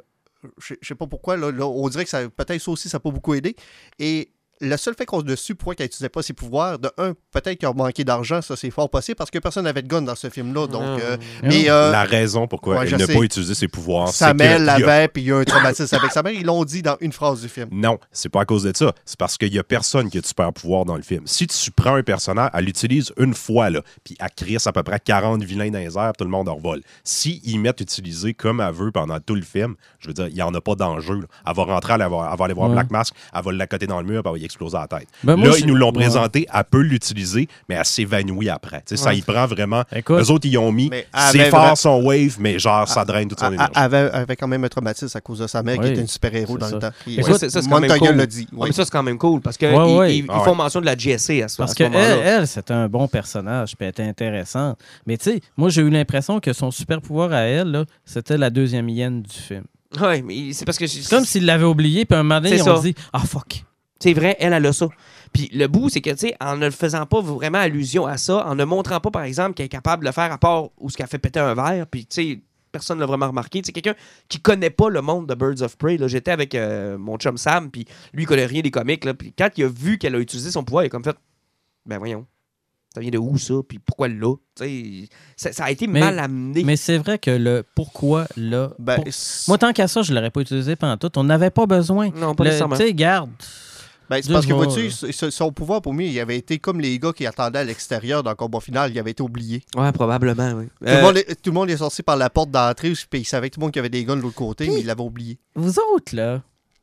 je sais pas pourquoi, là, on dirait que ça peut-être ça aussi, ça n'a pas beaucoup aidé. Et le seul fait qu'on a su pourquoi qu'elle n'utilisait pas ses pouvoirs, de un, peut-être qu'il a manqué d'argent, ça c'est fort possible, parce que personne n'avait de gun dans ce film-là. Donc, Non. euh, Non. mais euh, la raison pourquoi ouais, je elle n'a pas utilisé ses pouvoirs, c'est sa mère l'avait, puis il y a un traumatisme avec sa mère. Ils l'ont dit dans une phrase du film. Non, c'est pas à cause de ça. C'est parce qu'il y a personne qui a de super pouvoir dans le film. Si tu prends un personnage, elle l'utilise une fois, là, puis elle crisse à peu près 40 vilains dans les airs, tout le monde en revole. Si ils mettent utiliser comme elle veut pendant tout le film, je veux dire, il n'y en a pas d'enjeu. Elle va rentrer, elle va, elle va aller voir. Black Mask, elle va l'accoter dans le mur, puis elle va la tête. Ben, moi, là, ils nous l'ont ouais. présenté, elle peut l'utiliser, mais elle s'évanouit après. Tu sais, Ça y prend vraiment. Écoute. Eux autres, ils ont mis forts, vra- son wave, mais genre, ça draine toute son Elle énergie. avait, avait quand même un traumatisme à cause de sa mère qui Oui, était une super-héros c'est dans ça. le temps. Mais Il- ça, c'est- ça, c'est quand même Montague cool. l'a dit. Ouais, oui. mais ça, c'est quand même cool parce qu'ils Ouais, ouais. ils, Ah ils ouais. font mention de la GSC à ce, Parce à ce qu'elle, elle, c'était un bon personnage, puis elle était intéressante. Mais tu sais, moi, j'ai eu l'impression que son super pouvoir à elle, là, c'était la deuxième hyène du film. Ouais, mais c'est parce que C'est comme s'il l'avait oublié, puis un moment donné, C'est ils ont dit Ah, fuck. C'est vrai, elle, elle a ça. Puis le bout, c'est que, tu sais, en ne faisant pas vraiment allusion à ça, en ne montrant pas, par exemple, qu'elle est capable de le faire à part où ce qu'elle fait péter un verre, puis, tu sais, personne ne l'a vraiment remarqué. C'est quelqu'un qui connaît pas le monde de Birds of Prey. là. J'étais avec euh, mon chum Sam, puis lui, il connaît rien des comics. Là, puis quand il a vu qu'elle a utilisé son pouvoir, il a comme fait Ben voyons, ça vient de où ça, puis pourquoi là Tu sais, ça, ça a été Mais- mal amené. Mais c'est vrai que le pourquoi là. Ben, pour- Moi, tant qu'à ça, je l'aurais pas utilisé pendant tout. On n'avait pas besoin. non, pas Le- nécessairement. Tu sais, garde. Ben, c'est parce que, vois-tu, ce- son pouvoir, pour moi, il avait été comme les gars qui attendaient à l'extérieur dans le combat final, il avait été oublié. Ouais, probablement, oui. Tout, le monde est, tout le monde est sorti par la porte d'entrée, puis il savait que tout le monde qui avait des guns de l'autre côté, mais il l'avait oublié. Vous autres, là,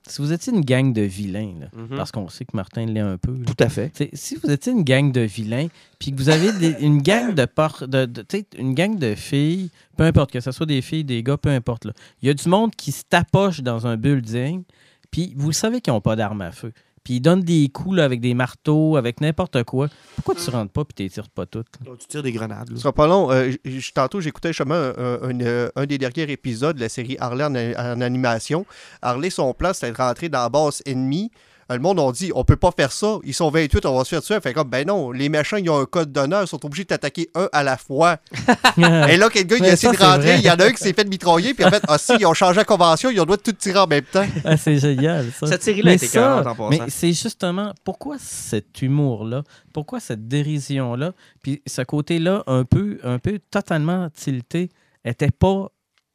si vous étiez une gang de vilains, là, Mhm. parce qu'on sait que Martin l'est un peu, là, Tout à fait. Si vous étiez une gang de vilains, puis que vous avez des- [laughs] une gang de, por- de, une gang de filles, peu importe que ce soit des filles, des gars, peu importe. là. Il y a du monde qui se tapoche dans un building, puis vous savez qu'ils n'ont pas d'armes à feu. Puis ils donnent des coups là, avec des marteaux, avec n'importe quoi. Pourquoi tu rentres pas puis tu tires pas toutes? là? Tu tires des grenades. Ce sera pas long. Euh, tantôt, j'écoutais justement un, un- un- un des derniers épisodes de la série Harley en, en animation. Harley, son plan, c'était de rentrer dans la base ennemie. Euh, Le monde a dit on peut pas faire ça. Ils sont 28, on va se faire tuer. Fait comme ben non, les méchants, ils ont un code d'honneur, ils sont obligés de t'attaquer un à la fois. [laughs] Et là, quelqu'un, il a essayé ça, de rentrer, il y en a un qui s'est fait mitrailler, puis en fait, ah si, ils ont changé la convention, ils ont droit de tout tirer en même temps. Ah, c'est génial, ça. Cette série-là Mais était ça, écœurante en passant. Mais c'est justement pourquoi cet humour-là, pourquoi cette dérision-là, puis ce côté-là un peu, un peu totalement tilté, était pas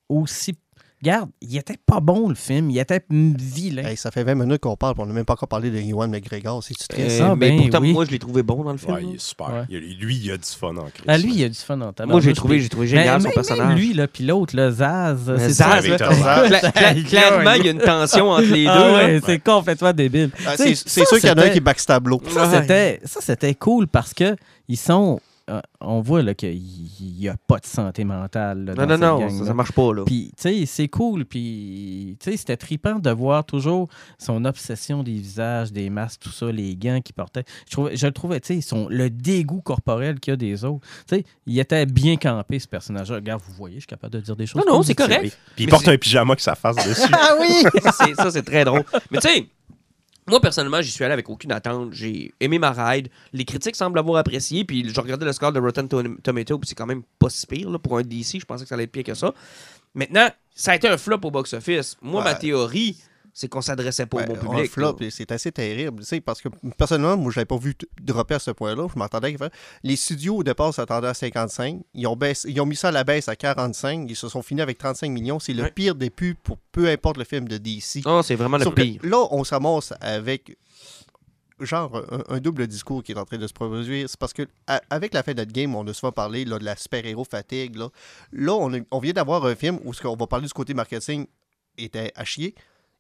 aussi. Regarde, il était pas bon le film, il était vilain. Hey, ça fait 20 minutes qu'on parle, puis on n'a même pas encore parlé de Ewan McGregor. C'est-tu triste? Euh, Ah, mais ben pourtant, oui. moi, je l'ai trouvé bon dans le film. Ouais, il est super. Ouais. Il a- lui, il a du fun en crise. Ah, lui, il a du fun en tabac. moi, j'ai trouvé, j'ai trouvé génial son personnage. lui, là, puis l'autre, le Zaz. Mais c'est Zaz, là, cla- [laughs] clairement, il y a une tension entre les deux. Ah ouais, c'est complètement débile. Ah, Tu c'est c'est sûr qu'il y en a un qui backstab l'autre. Ça, Ouais. c'était, ça, c'était cool parce que ils sont. Euh, on voit là, qu'il n'y a pas de santé mentale. là, Non, dans non, cette non, ça, ça marche pas, là. Puis, tu sais, c'est cool. Puis, tu sais, c'était trippant de voir toujours son obsession des visages, des masques, tout ça, les gants qu'il portait. Je, trouvais, je le trouvais, tu sais, son- le dégoût corporel qu'il y a des autres. Tu sais, il était bien campé, ce personnage-là. Regarde, vous voyez, je suis capable de dire des choses. Non, non, c'est correct. Puis il Mais porte un pyjama qui face dessus. [laughs] Ah oui! [laughs] ça, c'est- ça, c'est très drôle. Mais tu sais, moi, personnellement, j'y suis allé avec aucune attente. J'ai aimé ma ride. Les critiques semblent l'avoir apprécié. Puis je regardais le score de Rotten Tom- Tomato, puis c'est quand même pas si pire. là, pour un DC, je pensais que ça allait être pire que ça. Maintenant, ça a été un flop au box-office. Moi, ma théorie, c'est qu'on s'adressait pas Ouais, au bon un public. flop, c'est assez terrible. tu sais, Parce que personnellement, moi, je l'avais pas vu dropper à ce point-là. Je m'attendais fasse- Les studios, au départ, s'attendaient à 55. Ils ont, baissé- ils ont mis ça à la baisse à 45. Ils se sont finis avec 35 millions. C'est le Ouais. pire des pubs pour peu importe le film de DC. Non, c'est vraiment le Sauf pire. là, on s'amorce avec genre un, un double discours qui est en train de se produire. C'est parce que à- avec la fin de notre game, on a souvent parlé là, de la super-héros fatigue. Là, là on, a- on vient d'avoir un film où ce qu'on va parler du côté marketing était à chier.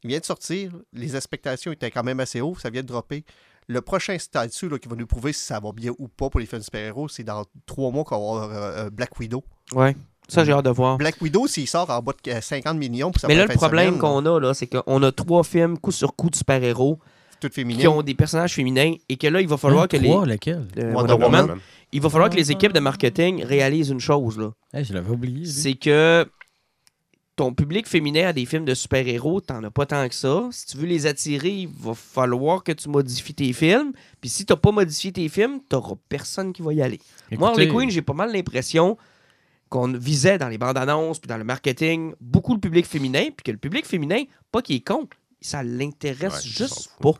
Il vient de sortir. Les expectations étaient quand même assez hauts. Ça vient de dropper. Le prochain statut là, qui va nous prouver si ça va bien ou pas pour les films super-héros, c'est dans trois mois qu'on va avoir euh, euh, Black Widow. Ouais. Ça, j'ai hâte de voir. Black Widow, s'il sort en bas de euh, 50 millions, puis ça Mais va là, le de problème qu'on a, là, c'est qu'on a trois films coup sur coup de super-héros. qui ont des personnages féminins et que là, il va falloir que les. 23, lequel? euh, Wonder Wonder Woman. Woman, il va falloir que les équipes de marketing réalisent une chose, là. Je l'avais oublié. C'est que ton public féminin a des films de super-héros, t'en as pas tant que ça. Si tu veux les attirer, il va falloir que tu modifies tes films. Puis si t'as pas modifié tes films, t'auras personne qui va y aller. Moi, Harley Écoutez, Quinn, j'ai pas mal l'impression qu'on visait dans les bandes annonces puis dans le marketing beaucoup le public féminin, puis que le public féminin, pas qu'il est con, ça l'intéresse Ouais, juste pas.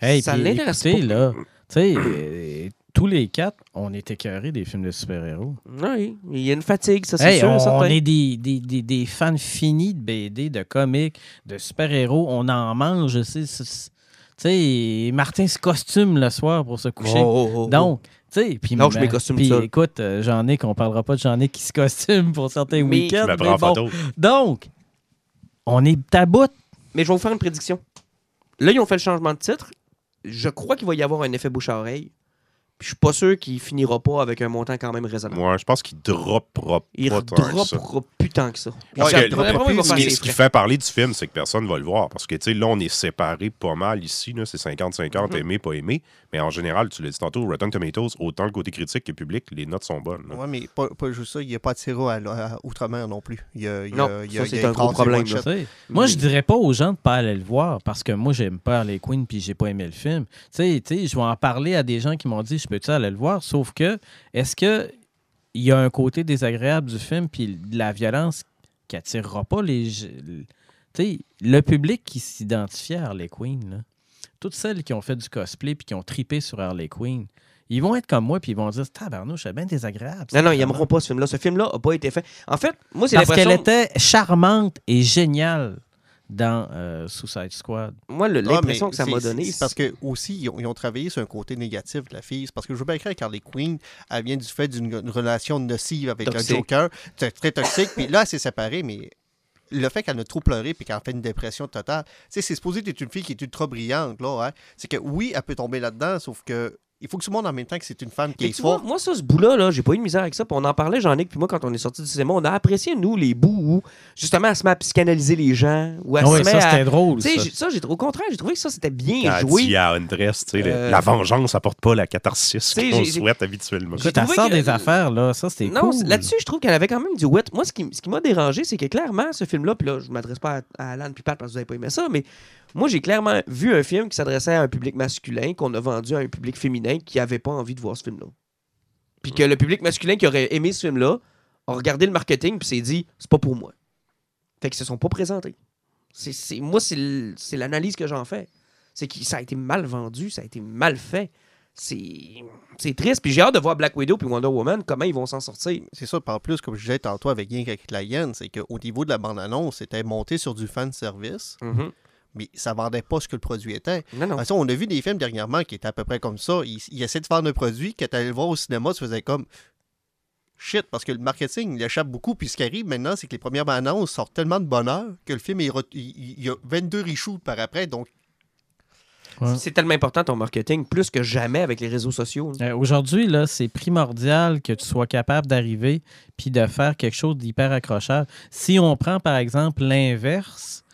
Hey, ça l'intéresse écoutez, pas. là, tu sais, [clears throat] euh, tous les quatre, on est écœurés des films de super-héros. Oui, il y a une fatigue, ça c'est Hey, sûr. on, certain. est des, des, des, des fans finis de BD, de comics, de super-héros. On en mange, tu sais, tu Martin se costume le soir pour se coucher. Oh, oh, oh. Donc, tu sais, puis costumes puis seuls. écoute, euh, Jean-Nic, on parlera pas de Jean-Nic qui se costume pour certains Mais- week-ends. Je me mais prends en bon. photo. Donc, on est à bout. Mais je vais vous faire une prédiction. Là, ils ont fait le changement de titre. Je crois qu'il va y avoir un effet bouche à oreille. Puis je suis pas sûr qu'il finira pas avec un montant quand même raisonnable. Moi, je pense qu'il droppera Il pas tant que ça. droppera plus tant que ça. Parce que il ce qui, ce fait parler du film, c'est que personne ne va le voir. Parce que, tu sais, là, on est séparés pas mal ici. C'est 50-50, Mhm. aimé, pas aimé. Mais en général, tu l'as dit tantôt, Rotten Tomatoes, autant le côté critique que public, les notes sont bonnes. là. Ouais, mais pas, pas juste ça, il n'y a pas de sirop à, à Outre-mer non plus. Il y a, il y a- Non, il y a- ça, il c'est un gros problème, Moi, je dirais pas aux gens de pas aller le voir parce que moi, j'aime pas Harley Quinn puis j'ai pas aimé le film. Tu sais, tu sais, je vais en parler à des gens qui m'ont dit je peux-tu aller le voir Sauf que, est-ce que il y a un côté désagréable du film puis de la violence qui attirera pas les. je- Tu sais, le public qui s'identifiait à Harley Quinn, là, toutes celles qui ont fait du cosplay puis qui ont tripé sur Harley Quinn, ils vont être comme moi puis ils vont dire tabarnouche, c'est bien désagréable. Non, non, ils n'aimeront pas ce film-là. Ce film-là n'a pas été fait. En fait, moi, c'est Parce qu'elle était charmante et géniale dans euh, Suicide Squad. Moi, le- Ah, l'impression que ça c'est- m'a donné. c'est parce que aussi ils ont, ils ont travaillé sur un côté négatif de la fille. C'est parce que je veux bien croire qu'Harley Quinn, elle vient du fait d'une une relation nocive avec Toxique. un Joker, très toxique. puis là, elle s'est séparée, mais le fait qu'elle a trop pleuré puis qu'elle a fait une dépression totale, tu sais, c'est supposé être une fille qui est ultra brillante, là. hein. C'est que oui, elle peut tomber là-dedans, sauf que il faut que tout le monde en même temps que c'est une femme qui est forte. moi, ça, ce bout-là, là, j'ai pas eu de misère avec ça. Puis on en parlait, Jean-Nic, puis moi, quand on est sorti du cinéma, on a apprécié, nous, les bouts où, justement, elle se met à psychanalyser les gens. Ou elle Ah se oui, met ça, à- c'était drôle. Ça. ça, au contraire, j'ai trouvé que ça, c'était bien joué. Andress, tu sais, le- Euh, la vengeance apporte pas la catharsis qu'on souhaite habituellement. trouvé sort des affaires, là. Ça, c'était Non, cool. c'est- là-dessus, je trouve qu'elle avait quand même du wit. Moi, ce qui, ce qui m'a dérangé, c'est que clairement, ce film-là, puis là, je ne m'adresse pas à, à Alan puis Pat parce que vous n'avez pas aimé ça, mais moi, j'ai clairement vu un film qui s'adressait à un public masculin, qu'on a vendu à un public féminin qui n'avait pas envie de voir ce film-là. Puis que le public masculin qui aurait aimé ce film-là a regardé le marketing puis s'est dit, c'est pas pour moi. Fait qu'ils se sont pas présentés. Moi, c'est, l'analyse que j'en fais. C'est que ça a été mal vendu, ça a été mal fait. C'est, c'est triste. Puis j'ai hâte de voir Black Widow puis Wonder Woman, comment ils vont s'en sortir. C'est ça, par plus, comme je disais tantôt avec Yank avec la hyène, c'est qu'au niveau de la bande-annonce, c'était monté sur du fan service, Mhm. Mais ça vendait pas ce que le produit était. Non, non. De toute façon, on a vu des films dernièrement qui étaient à peu près comme ça. Ils, ils essaient de faire un produit que tu allais le voir au cinéma, tu faisais comme shit, parce que le marketing, il échappe beaucoup. Puis ce qui arrive maintenant, c'est que les premières annonces sortent tellement de bonheur que le film, il, il- il y a 22 reshoots par après. Donc, Ouais. C'est tellement important ton marketing, plus que jamais avec les réseaux sociaux. Euh, Aujourd'hui, là, c'est primordial que tu sois capable d'arriver puis de faire quelque chose d'hyper accrocheur. Si on prend, par exemple, l'inverse,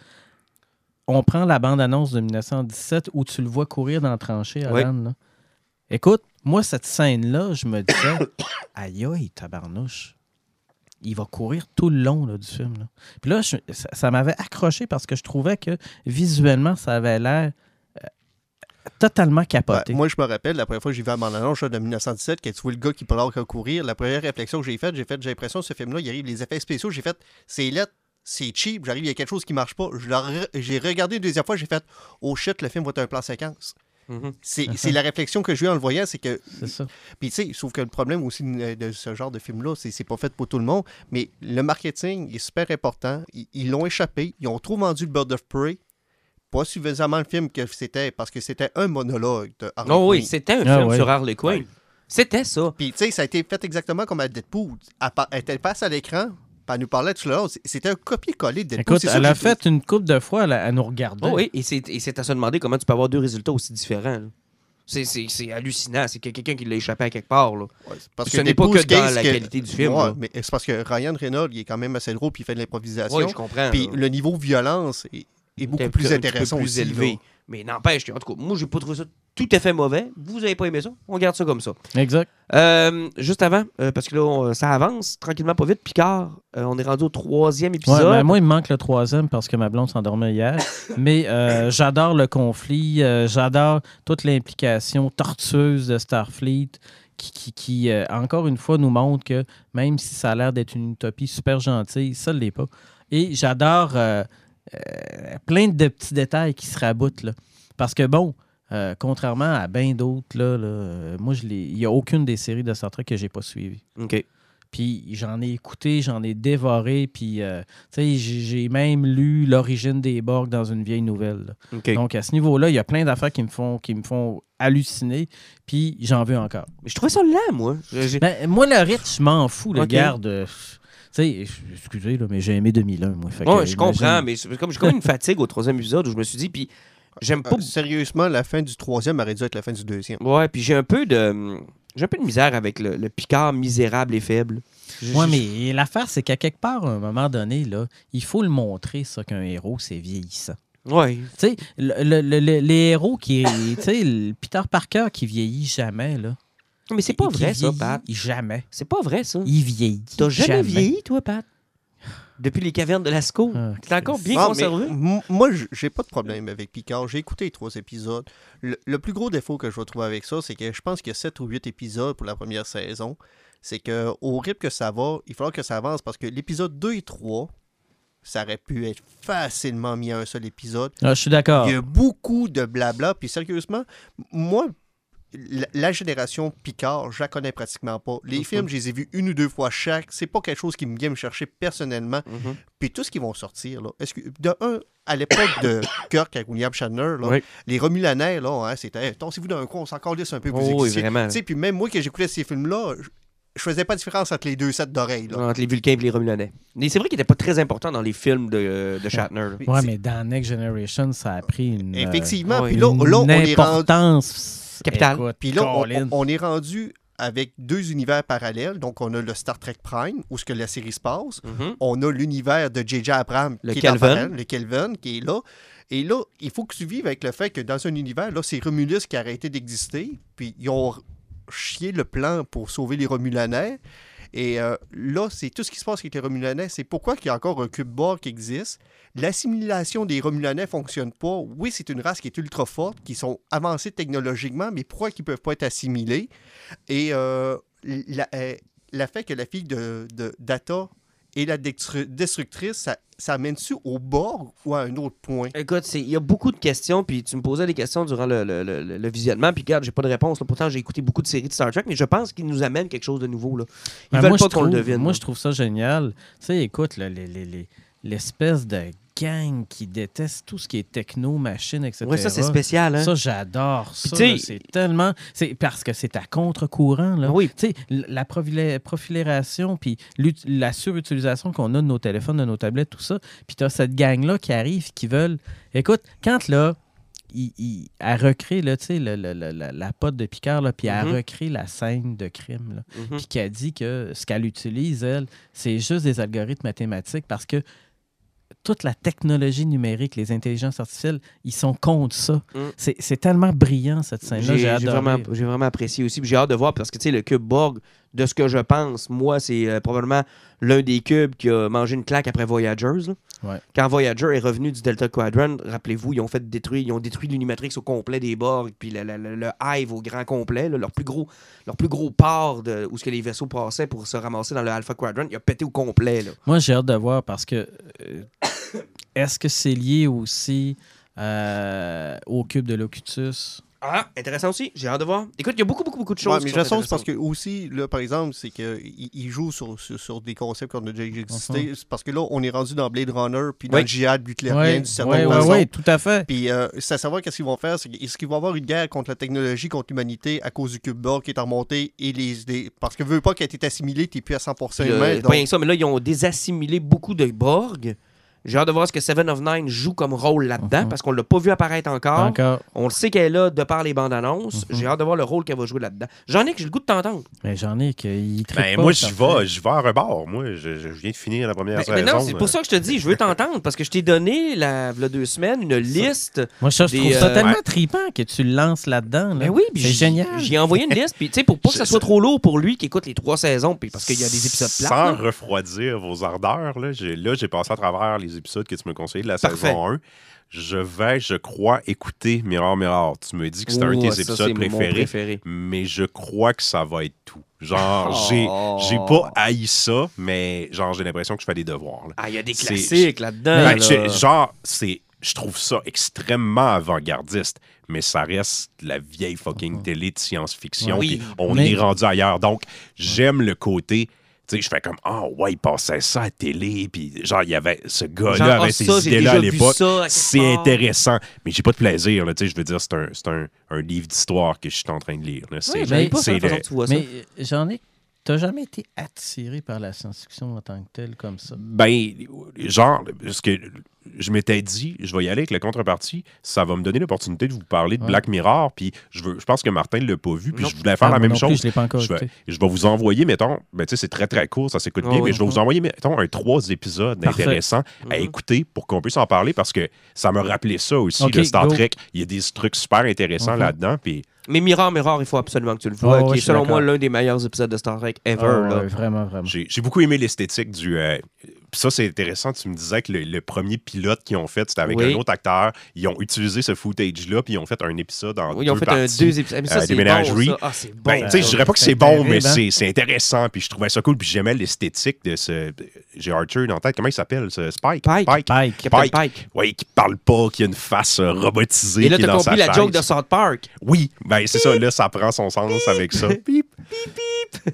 on prend la bande-annonce de 1917 où tu le vois courir dans la tranchée, Oui. Alan. là. Écoute, moi, cette scène-là, je me disais, [coughs] aïe aïe, tabarnouche. Il va courir tout le long là, du film. là. Puis là, je- ça, ça m'avait accroché parce que je trouvais que visuellement, ça avait l'air euh, totalement ben, capoté. moi, je me rappelle, la première fois que j'ai vu la bande-annonce là, de 1917, quand tu vois le gars qui part courir, la première réflexion que j'ai faite, j'ai fait, j'ai l'impression que ce film-là, il arrive les effets spéciaux, j'ai fait, c'est lettre, c'est cheap, j'arrive, il y a quelque chose qui marche pas. J'ai regardé une deuxième fois, j'ai fait, oh shit, le film va être un plan séquence. Mhm. C'est c'est la réflexion que j'ai eu en le voyant, c'est que c'est ça. Puis tu sais, sauf que le problème aussi de, de ce genre de film-là, c'est c'est pas fait pour tout le monde, mais le marketing est super important. Ils l'ont échappé. Ils ont trop vendu le Bird of Prey. Pas suffisamment le film que c'était, parce que c'était un monologue de Harley Oh oui, c'était un Ah film ouais. sur Harley Quinn. Ouais. C'était ça. Puis tu sais, ça a été fait exactement comme à Deadpool. Elle, elle était face à l'écran, elle nous parlait tout l'heure. C'était un copier-coller de Deadpool. Écoute, elle que a fait une coupe de fois, elle, elle nous regardait. Oh oui, et c'est et c'est à se demander comment tu peux avoir deux résultats aussi différents. là. C'est- C'est c'est hallucinant. C'est que quelqu'un qui l'a échappé à quelque part. Là. Ouais, parce Ce n'est pas que dans la que- qualité du film, Ouais, mais c'est parce que Ryan Reynolds, il est quand même assez drôle, puis il fait de l'improvisation. Oui, je comprends. Puis là. le niveau violence, est- est beaucoup plus intéressant plus aussi. élevé. là. Mais n'empêche en tout cas, moi, j'ai pas trouvé ça tout à fait mauvais. Vous avez pas aimé ça? On garde ça comme ça. Exact. Euh, juste avant, euh, parce que là, on- ça avance tranquillement pas vite. Picard, euh, on est rendu au troisième Ouais, épisode. ben, moi, il me manque le troisième parce que ma blonde s'endormait hier. [laughs] Mais j'adore le conflit. j'adore toute l'implication tortueuse de Starfleet qui, qui, qui, encore une fois, nous montre que même si ça a l'air d'être une utopie super gentille, ça ne l'est pas. Et j'adore euh, plein de petits détails qui se raboutent. Là. Parce que, bon, euh, contrairement à bien d'autres, là, là, euh, moi, il n'y a aucune des séries de Star Trek que j'ai pas suivies. OK. Puis j'en ai écouté, j'en ai dévoré, puis euh, tu sais, j'ai même lu l'origine des Borg dans une vieille nouvelle. là. Donc à ce niveau-là, il y a plein d'affaires qui me font qui me font halluciner, puis j'en veux encore. Mais je trouvais ça lent, moi. Ben, moi le rythme, je m'en fous, le garde. Euh, Tu sais, excusez là, mais j'ai aimé 2001 moi. Fait que, Ouais, je imagine- comprends, mais c'est comme j'ai comme une fatigue au troisième épisode où je me suis dit, puis j'aime pas. Euh, sérieusement, la fin du troisième aurait dû être la fin du deuxième. Ouais, puis j'ai un peu de. J'ai un peu de misère avec le, le Picard misérable et faible. Je- mais l'affaire, c'est qu'à quelque part, à un moment donné, là, il faut le montrer, ça, qu'un héros, c'est vieillissant. Ouais. Tu sais, le- le- le- le- les héros qui. Tu sais, le Peter Parker qui vieillit jamais, là. Mais c'est pas vrai, ça, Pat. Jamais. C'est pas vrai, ça. Il vieillit. T'as jamais, vieilli, toi, Pat? Depuis les cavernes de Lascaux. Ah, T'es encore bien conservé? moi, j'ai pas de problème avec Picard. J'ai écouté les trois épisodes. Le, le plus gros défaut que je vais trouver avec ça, c'est que je pense qu'il y a 7 ou 8 épisodes pour la première saison. C'est que au rythme que ça va, il faudra que ça avance parce que l'épisode 2 et 3, ça aurait pu être facilement mis à un seul épisode. Ah, je suis d'accord. Il y a beaucoup de blabla. Puis sérieusement, moi, la, la génération Picard, je la connais pratiquement pas. Les Mhm. films, je les ai vus une ou deux fois chaque. C'est pas quelque chose qui me vient me chercher personnellement. Mhm. Puis tout ce qui vont sortir, là, est-ce que, de un, à l'époque de [coughs] Kirk avec William Shatner, là, Oui. les Romulanais, là, hein, c'était, torsez-vous d'un coup, on s'en calisse un peu, vous Oh, oui, Puis même moi, que j'écoutais ces films-là, je, je faisais pas de différence entre les deux sets d'oreilles. là. Entre les Vulcains et les Romulanais. Mais c'est vrai qu'il était pas très important dans les films de, de Shatner. C'est- mais dans Next Generation, ça a pris une. euh, Effectivement. ouais, Puis là, une là, on est rendu Écoute, Puis là, on, est rendu avec deux univers parallèles. Donc, on a le Star Trek Prime, où ce que la série se passe. Mhm. On a l'univers de J.J. Abrams, Le qui est parallèle, le Kelvin, qui est là. Et là, il faut que tu vives avec le fait que dans un univers, là, c'est Romulus qui a arrêté d'exister. Puis, ils ont chié le plan pour sauver les Romulanais. Et euh, là, c'est tout ce qui se passe avec les Romulanais. C'est pourquoi il y a encore un cube Borg qui existe. L'assimilation des Romulanais fonctionne pas. Oui, c'est une race qui est ultra forte, qui sont avancés technologiquement, mais pourquoi ils peuvent pas être assimilés? Et euh, la, euh, la fait que la fille de, de Data est la destru- destructrice, ça, ça amène-tu au Borg ou à un autre point? Écoute, il y a beaucoup de questions, puis tu me posais des questions durant le, le- le- visionnement, puis regarde, j'ai pas de réponse. là. Pourtant, j'ai écouté beaucoup de séries de Star Trek, mais je pense qu'ils nous amènent quelque chose de nouveau. Là. Ils Ben, veulent moi, pas je qu'on le devine. Moi, là. je trouve ça génial. Tu sais, écoute, les- les- les- l'espèce de gang qui déteste tout ce qui est techno, machine, etc. Ouais, ça, c'est spécial. Hein? Ça, j'adore ça. C'est tellement. C'est parce que c'est à contre-courant. Oui. Tu sais, la profilé- profilération, puis la surutilisation qu'on a de nos téléphones, de nos tablettes, tout ça. Puis tu as cette gang-là qui arrive, qui veulent. Écoute, quand là, il, il- là, tu sais, le- le- le- la, pote de Picard, là, puis elle Mhm. recrée la scène de crime. Là Mhm. puis qui a dit que ce qu'elle utilise, elle, c'est juste des algorithmes mathématiques parce que toute la technologie numérique, les intelligences artificielles, ils sont contre ça. Mm. C'est tellement brillant, cette scène-là. J'ai vraiment, vraiment apprécié aussi. J'ai hâte de voir parce que tu sais, le cube Borg, de ce que je pense, moi, c'est euh, probablement l'un des cubes qui a mangé une claque après Voyagers. Ouais. Quand Voyager est revenu du Delta Quadrant, rappelez-vous, ils ont fait détruire, ils ont détruit l'Unimatrix au complet des Borg, puis le, le- le- le Hive au grand complet, là, leur plus gros, leur plus gros port de, où ce que les vaisseaux passaient pour se ramasser dans le Alpha Quadrant, il a pété au complet. Là. Moi, j'ai hâte de voir parce que euh, est-ce que c'est lié aussi euh, au cube de Locutus? Ah, intéressant aussi. J'ai hâte de voir. Écoute, il y a beaucoup, beaucoup, beaucoup de choses. Ouais, mais qui je sont sens c'est parce que aussi, là, par exemple, c'est qu'il il joue sur, sur, sur des concepts qu'on a déjà existé. C'est parce que là, on est rendu dans Blade Runner, puis dans Oui. le djihad Oui, du certain ouais, façon. ouais, tout à fait. Puis, euh, c'est à savoir qu'est-ce qu'ils vont faire, est-ce qu'ils vont avoir une guerre contre la technologie, contre l'humanité à cause du cube Borg qui est en remontée et les, les- parce que veut pas qu'elle ait été assimilée, t'es plus à 100% Puis, euh, humain. pas donc- rien que ça, mais là, ils ont désassimilé beaucoup de Borg. J'ai hâte de voir ce que Seven of Nine joue comme rôle là-dedans, Mhm. parce qu'on l'a pas vu apparaître encore. Encore. On le sait qu'elle est là de par les bandes annonces. J'ai hâte de voir le rôle qu'elle va jouer là-dedans. J'en ai que j'ai le goût de t'entendre. Mais j'en ai qui Ben, moi, je vais, je vais à rebord. Moi, je, je viens de finir la première Mais, mais saison. non, c'est pour ça que je te dis, je veux t'entendre, parce que je t'ai donné, la, deux semaines, une liste. Moi, ça, je Des, trouve ça euh, tellement ouais. trippant que tu le lances là-dedans. là. Mais Ben oui, puis c'est j'ai- génial. J'ai envoyé une liste, puis tu sais, pour pas que ça Je- soit trop lourd pour lui qui écoute les trois saisons, puis parce qu'il y a des épisodes Sans plats. là. refroidir vos ardeurs, là, j'ai, là, j'ai passé à travers les épisodes que tu me conseillais de la Parfait. saison 1. Je vais, je crois, écouter Mirror Mirror. Tu me dis que c'est un de tes épisodes préférés, préféré. mais je crois que ça va être tout. Genre, Oh. j'ai, j'ai pas haï ça, mais genre, j'ai l'impression que je fais des devoirs. là. Ah, il y a des classiques là-dedans. Ben, là. genre, c'est. Je trouve ça extrêmement avant-gardiste, mais ça reste la vieille fucking télé de science-fiction. Oui. on Mais- est rendu ailleurs. Donc, j'aime le côté. Tu sais, je fais comme, ah ouais, il passait ça à la télé, puis genre, il y avait ce gars-là ah, avec ces ça, j'ai idées-là à l'époque. C'est intéressant, mais j'ai pas de plaisir, là, tu sais, je veux dire, c'est un, c'est un, un livre d'histoire que je suis en train de lire. là. C'est Ouais, j'avais pas c'est la façon le- que tu vois ça. Mais euh, j'en ai. T'as jamais été attiré par la science-fiction en tant que telle comme ça? Ben, genre, parce que je m'étais dit, je vais y aller avec la contrepartie, ça va me donner l'opportunité de vous parler de Ouais. Black Mirror, puis je, veux, je pense que Martin ne l'a pas vu, puis Non. je voulais faire Ah, la moi même plus, chose. je l'ai pas encore Je vais, je vais vous envoyer, mettons, ben, tu sais, c'est très très court, ça s'écoute Ah bien, oui. mais je vais vous envoyer, mettons, un trois épisodes Parfait. intéressants à Mhm. écouter pour qu'on puisse en parler parce que ça me rappelait ça aussi, Ok, le Star go. Trek. Il y a des trucs super intéressants Mhm. là-dedans, puis Mais Mirror, Mirror, il faut absolument que tu le vois, Ouais, qui ouais, est selon moi l'un des meilleurs épisodes de Star Trek ever. Ah, là. ouais, vraiment, vraiment. J'ai beaucoup aimé l'esthétique du. euh, ça, c'est intéressant. Tu me disais que le, le premier pilote qu'ils ont fait, c'était avec Oui. un autre acteur. Ils ont utilisé ce footage-là, puis ils ont fait un épisode en Oui, ils ont deux fait un deux épisodes. Mais ça, euh, des bon, ménageries. ça. Ah, c'est bon. Ben, je dirais pas que c'est bon, mais hein? c'est intéressant. Puis je trouvais ça cool. Puis j'aimais l'esthétique de ce. J'ai Archer dans la tête. Comment il s'appelle, ce Spike? Pike. Pike. Captain Pike. Pike. Oui, qui parle pas, qui a une face euh, robotisée. Et là, t'as compris la joke de South Park. Oui, ben c'est ça, là, ça prend son sens avec ça. Bip,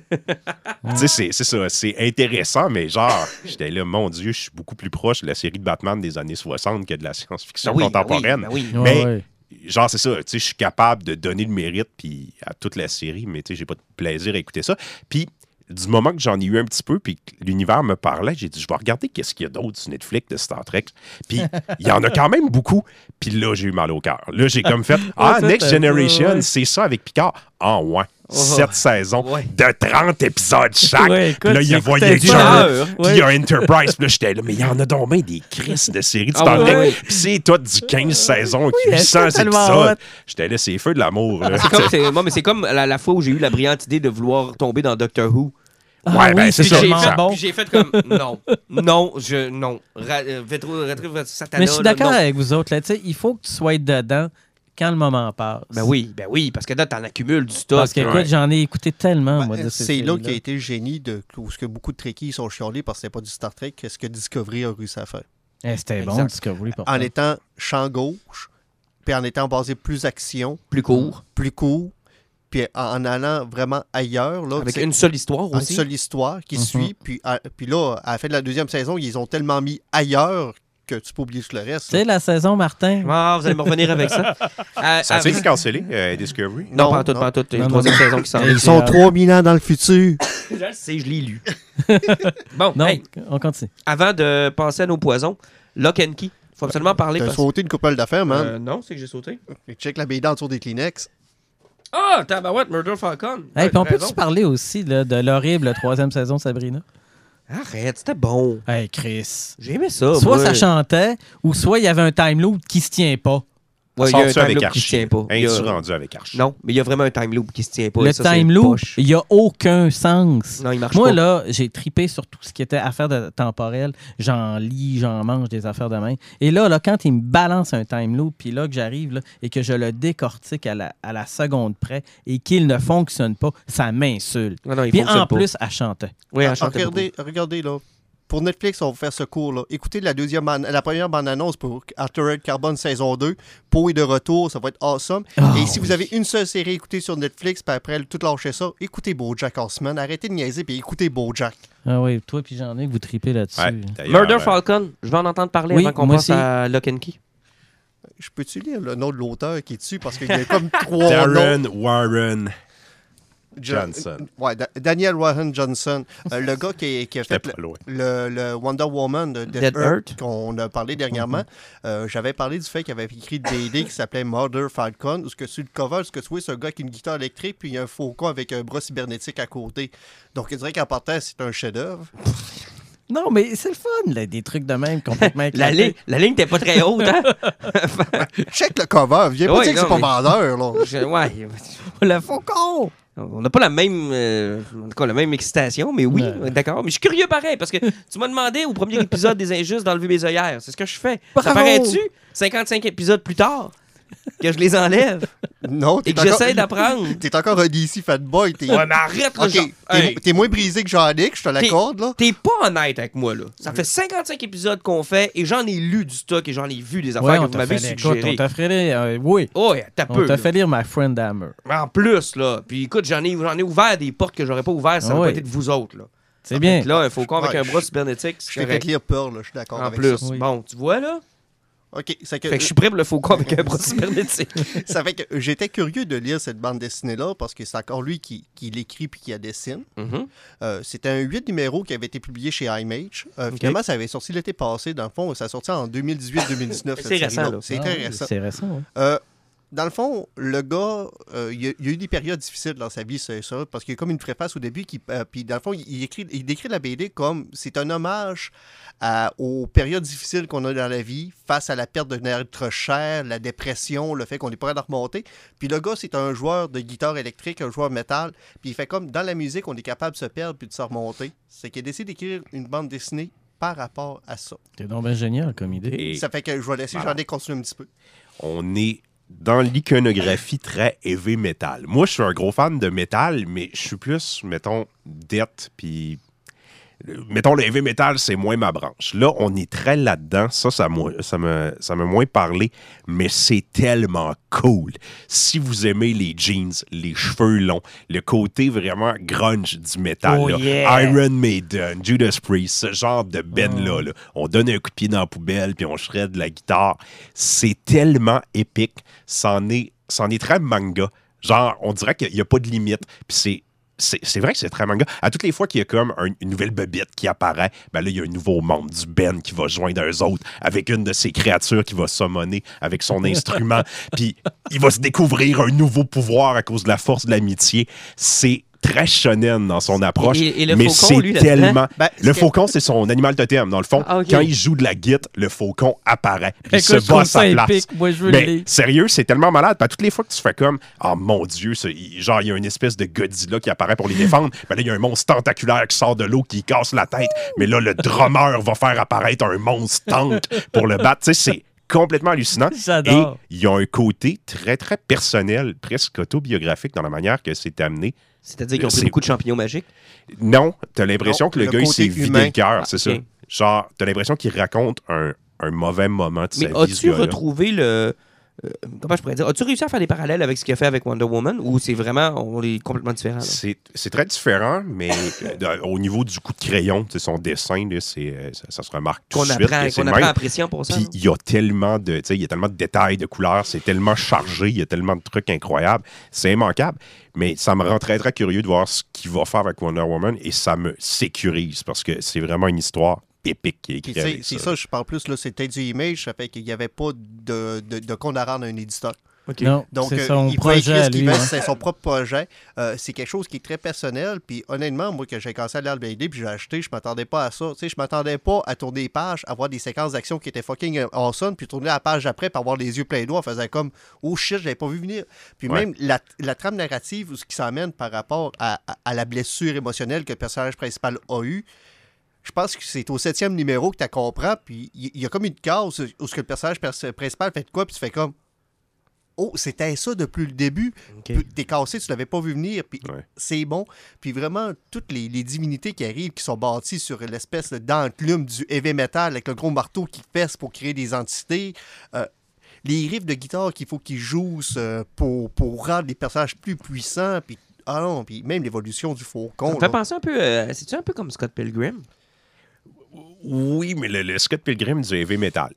tu sais, c'est ça, c'est intéressant, mais genre, j'étais là, mon Dieu, je suis beaucoup plus proche de la série de Batman des années 60 que de la science-fiction Ben oui, ben oui, contemporaine. ben oui. Ouais, Mais- ouais. Genre, c'est ça, tu sais, je suis capable de donner le mérite puis à toute la série, mais tu sais, j'ai pas de plaisir à écouter ça. Puis, du moment que j'en ai eu un petit peu, puis que l'univers me parlait, j'ai dit, je vais regarder qu'est-ce qu'il y a d'autre sur Netflix de Star Trek. Puis, il y en a quand même beaucoup. Puis là, j'ai eu mal au cœur. Là, j'ai comme fait, ah, Next Generation, ouais. c'est ça avec Picard. Ah, ouais. Oh. Sept saisons Ouais. de 30 épisodes chaque. Ouais, écoute, Puis là, il y a tu Voyager. Puis il y a Enterprise. Puis là, j'étais là, mais il y en a donc bien des crises de séries de Ah. Puis c'est toi du 15 saisons, est-ce 800 que tellement épisodes. J'étais là, c'est feu de l'amour. C'est c'est- moi, mais c'est comme la, la fois où j'ai eu la brillante idée de vouloir tomber dans Doctor Who. Ah Ouais, ben, oui, c'est Puis ça. j'ai fait, bon. puis j'ai fait comme non, non, je non. Ra- euh, Satana, Mais je suis d'accord avec vous autres. Là, Tu sais, il faut que tu sois dedans quand le moment passe. Ben oui, ben oui, parce que là, t'en accumules du stock. Parce que, là. écoute, j'en ai écouté tellement, Ben, moi, de ces c'est là qui a été le génie de ce que beaucoup de Trekkies sont chialés parce que c'était pas du Star Trek, qu'est-ce que Discovery a réussi à faire. Eh, C'était bon. Discovery. En étant champ gauche, puis en étant basé plus action, plus court, plus court, puis en, allant vraiment ailleurs. Là, avec une seule histoire une aussi. seule histoire qui Mhm. suit. Puis, à- puis là, à la fin de la deuxième saison, ils ont tellement mis ailleurs que tu peux oublier tout le reste. Sais, la saison, Martin? Ah, vous allez me revenir avec ça. [laughs] Euh, Ça a avec- été cancellé, euh, Discovery? Non, Non, pas en tout, pas en tout. Il y a une troisième saison qui s'en Ils sont 3000 ans dans le futur. [laughs] Je le sais, je l'ai lu. [laughs] bon, Non, hey, on continue. avant de passer à nos poisons, Lock and Key. faut absolument parler. T'as parce- sauté une couple d'affaires, man. Euh, non, c'est que j'ai sauté. Check la bédante autour des Kleenex. Ah, tabarouette, Murder Falcon. Hey, puis on peut-tu parler aussi là, de l'horrible troisième saison de Sabrina? Arrête, c'était bon. Hey, Chris. J'ai aimé ça. Soit moi. ça chantait, ou soit il y avait un time loop qui se tient pas. Ouais, il y a un time avec loop qui Archie? se tient pas. Il y a- rendu avec Archie? Non, mais il y a vraiment un time loop qui se tient pas. le ça, time loop, il n'y a aucun sens. Non, il marche Moi, pas. là, j'ai tripé sur tout ce qui était affaires de temporelles. J'en lis, j'en mange des affaires de main. Et là, là, quand il me balance un time loop, puis là que j'arrive là, et que je le décortique à la, à la seconde près et qu'il ne fonctionne pas, ça m'insulte. Non, non, il Puis en pas. plus, elle chantait. Oui, Ah, elle chantait regardez, regardez, là. Pour Netflix, on va faire ce cours, là. Écoutez la deuxième la première bande-annonce pour Altered Carbon saison 2. Poe est de retour, ça va être awesome. Ah, Et si vous avez une seule série à écouter sur Netflix, puis après tout lâcher ça, écoutez BoJack Horseman. Arrêtez de niaiser, puis écoutez BoJack. Ah oui, toi puis j'en ai que vous tripez là-dessus. Ouais, Murder euh, Falcon, je vais en entendre parler Oui, avant qu'on passe à Lock and Key. Je peux-tu lire le nom de l'auteur qui est dessus? Parce qu'il y a comme [laughs] trois noms. Darren Warren. John- Johnson. Ouais, Da- Daniel Rohan Johnson. Euh, le gars qui, qui a fait pas loin. le, le Wonder Woman de Dead, Dead Earth, Earth? qu'on a parlé dernièrement. Euh, J'avais parlé du fait qu'il avait écrit une [laughs] BD qui s'appelait Murder Falcon, où ce que sur le cover, ce que tu vois, c'est un gars qui a une guitare électrique, puis il y a un faucon avec un bras cybernétique à côté. Donc, je dirais qu'en partant, c'est un chef-d'œuvre. [laughs] Non, mais c'est le fun, là, des trucs de même complètement [laughs] La, ligne, la ligne t'es pas très haute, hein? Check le cover, viens pas dire que c'est pas vendeur, là. Je- ouais. Le faucon! On n'a pas la même, euh, en tout cas, la même excitation, mais oui, Ouais. d'accord. Mais je suis curieux pareil, parce que tu m'as demandé au premier épisode des Injustes d'enlever mes œillères. C'est ce que je fais. Ça Bravo! paraît-tu, 55 épisodes plus tard, que je les enlève Non, et t'es que encore... j'essaie d'apprendre? [laughs] T'es encore un DC fanboy. T'es... Ouais, mais arrête, là, Ok, genre, t'es hey, t'es moins brisé que Jean-Nic, je te l'accorde, là. T'es pas honnête avec moi, là. Ça fait 55 épisodes qu'on fait et j'en ai lu du stock et j'en ai vu des affaires Ouais, que on vous t'a m'avez fait, écoute, suggérées. on t'a fait lire, euh, oui, Oh, t'as on peu. t'a là. fait lire My Friend Hammer. En plus, là. Puis écoute, j'en ai, j'en ai ouvert des portes que j'aurais pas ouvertes si ça Ah n'aurait ouais. pas été de vous autres, là. C'est bien. Fait que Là, un faucon avec Ouais, un bras cybernétique, Je c'est t'ai fait correct. lire Pearl, là, je suis d'accord En avec plus, ça. Oui. bon, tu vois, là? OK, que... Fait que je suis prêt pour le faucon avec un bras cybernétique. [laughs] Ça fait que j'étais curieux de lire cette bande dessinée-là parce que c'est encore lui qui, qui l'écrit puis qui la dessine. Mhm. Euh, C'était un 8 numéros qui avait été publié chez Image. Euh. Finalement, ça avait sorti l'été passé. Dans le fond, ça a sorti en 2018-2019. [laughs] C'est récent. C'est Ah, très récent. C'est récent, oui. Euh, dans le fond, le gars, euh, il, y a, il y a eu des périodes difficiles dans sa vie, c'est ça, parce qu'il y a comme une préface au début, qui, euh, puis dans le fond, il, il écrit, il décrit la BD comme c'est un hommage à- aux périodes difficiles qu'on a dans la vie, face à la perte de être cher, la dépression, le fait qu'on n'est pas capable de remonter. Puis le gars, c'est un joueur de guitare électrique, un joueur métal, puis il fait comme dans la musique, on est capable de se perdre puis de se remonter. C'est qu'il a décidé d'écrire une bande dessinée par rapport à ça. C'est donc bien génial comme idée. Et Ça fait que je vais laisser j'en ai continué un petit peu. on est dans l'iconographie très heavy metal. Moi, je suis un gros fan de métal, mais je suis plus, mettons, dette, puis... Mettons, le heavy metal, c'est moins ma branche. Là, on est très là-dedans. Ça, ça m'a ça m'a- ça m'a moins parlé, mais c'est tellement cool. Si vous aimez les jeans, les cheveux longs, le côté vraiment grunge du métal, Oh là, yeah! Iron Maiden, Judas Priest, ce genre de ben-là, là. on donne un coup de pied dans la poubelle, puis on shred la guitare. C'est tellement épique. C'en est, c'en est très manga. Genre, on dirait qu'il n'y a pas de limite. Puis c'est. C'est vrai que c'est très manga. À toutes les fois qu'il y a comme un- une nouvelle bebite qui apparaît, ben là, il y a un nouveau membre du Ben qui va joindre eux autres avec une de ses créatures qui va summoner avec son instrument. [laughs] Puis il va se découvrir un nouveau pouvoir à cause de la force de l'amitié. C'est très shonen dans son approche. Et- et le mais faucon, c'est tellement. Ben, le faucon, c'est son animal totem. Dans le fond, Ah, quand il joue de la guitare, le faucon apparaît. Puis il se bat à sa ça place. épique. Moi, je veux Mais sérieux, c'est tellement malade. À toutes les fois que tu fais comme, oh mon Dieu, genre, il y a une espèce de Godzilla qui apparaît pour les défendre. Ben là, il y a un monstre tentaculaire qui sort de l'eau qui casse la tête. Mais là, le drummer va faire apparaître un monstre tank pour le battre. Tu sais, c'est complètement hallucinant. [laughs] Et J'adore. il y a un côté très, très personnel, presque autobiographique dans la manière que c'est amené. C'est-à-dire qu'ils ont pris beaucoup de champignons magiques? Non, t'as l'impression Non, que le, le gars, il s'est vidé humain. le cœur, Ah, c'est ça. Genre, t'as l'impression qu'il raconte un, un mauvais moment de Mais sa vie. ce as-tu retrouvé le. Euh, comment je pourrais dire? As-tu réussi à faire des parallèles avec ce qu'il a fait avec Wonder Woman ou c'est vraiment. On est complètement différents là? C'est c'est très différent, mais euh, au niveau du coup de crayon, son dessin, là, c'est, euh, ça, ça se remarque tout Qu'on de suite. apprend, qu'on apprend à en passant. Puis il y a tellement de, il y a tellement de détails, de couleurs, c'est tellement chargé, il y a tellement de trucs incroyables, c'est immanquable. Mais ça me rend très très curieux de voir ce qu'il va faire avec Wonder Woman et ça me sécurise parce que c'est vraiment une histoire épique qui est c'est avec c'est ça. ça, je parle plus, là, c'était du image, ça fait qu'il n'y avait pas de, de, de compte à rendre à un éditeur. Non, Donc, c'est euh, son il projet ce hein. c'est son propre projet. Euh, c'est quelque chose qui est très personnel. Puis honnêtement, moi, que j'ai commencé à lire le BD, puis j'ai acheté, je m'attendais pas à ça. Tu sais, je m'attendais pas à tourner les pages, à voir des séquences d'action qui étaient fucking euh, awesome, puis tourner la page après, puis avoir les yeux pleins d'eau, en faisant comme « Oh shit, j'avais pas vu venir ». Puis Ouais. même la, la trame narrative, ou ce qui s'amène par rapport à, à- à la blessure émotionnelle que le personnage principal a eu, je pense que c'est au septième numéro que tu comprends, puis il y, a comme une case où ce que le personnage pers- principal fait de quoi, puis tu fais comme Oh, c'était ça depuis le début. Ok. Puis T'es cassé, tu l'avais pas vu venir, puis Ouais. c'est bon. Puis vraiment, toutes les, les divinités qui arrivent, qui sont bâties sur l'espèce d'enclume du heavy metal avec le gros marteau qui fesse pour créer des entités. euh, les riffs de guitare qu'il faut qu'ils jouent euh, pour, pour rendre les personnages plus puissants. Puis, ah non, puis même l'évolution du Ça faucon. me fait penser un peu. euh, C'est-tu un peu comme Scott Pilgrim? Oui, mais le, le Scott Pilgrim du heavy metal.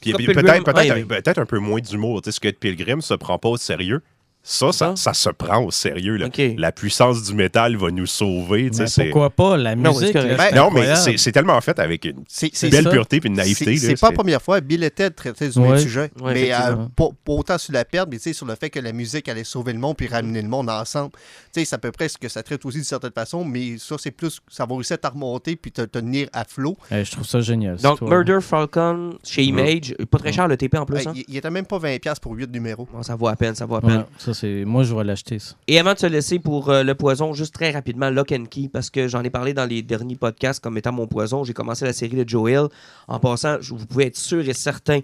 Puis, peut-être un, un peu moins d'humour. Scott Pilgrim se prend pas au sérieux. Ça, ça, Ça? se prend au sérieux. là. La puissance du métal va nous sauver. tu sais, Mais c'est- pourquoi pas? La Non, musique, là, c'est Non, mais c'est c'est tellement fait avec une C'est c'est belle ça. pureté et une naïveté. C'est là, c'est pas la première fois. Bill Ted traitaient du même Ouais. sujet. Ouais, mais euh, effectivement. pas, pas autant sur la perte, mais tu sais, sur le fait que la musique allait sauver le monde puis ramener le monde ensemble. Tu sais, c'est à peu près ce que ça traite aussi d'une certaine façon, mais ça, c'est plus. Ça va réussir à te remonter puis te te tenir à flot. Eh, je trouve ça génial. Donc. Murder Falcon chez Image, pas très cher le TP en plus. Hein? il, il était même pas 20$ pour 8 numéros. Bon, ça vaut à peine, ça vaut à peine. Ça, c'est... Moi, je vais l'acheter, ça. Et avant de se laisser pour euh, le poison, juste très rapidement, Lock and Key, parce que j'en ai parlé dans les derniers podcasts comme étant mon poison. J'ai commencé la série de Joe Hill. En passant, vous pouvez être sûr et certain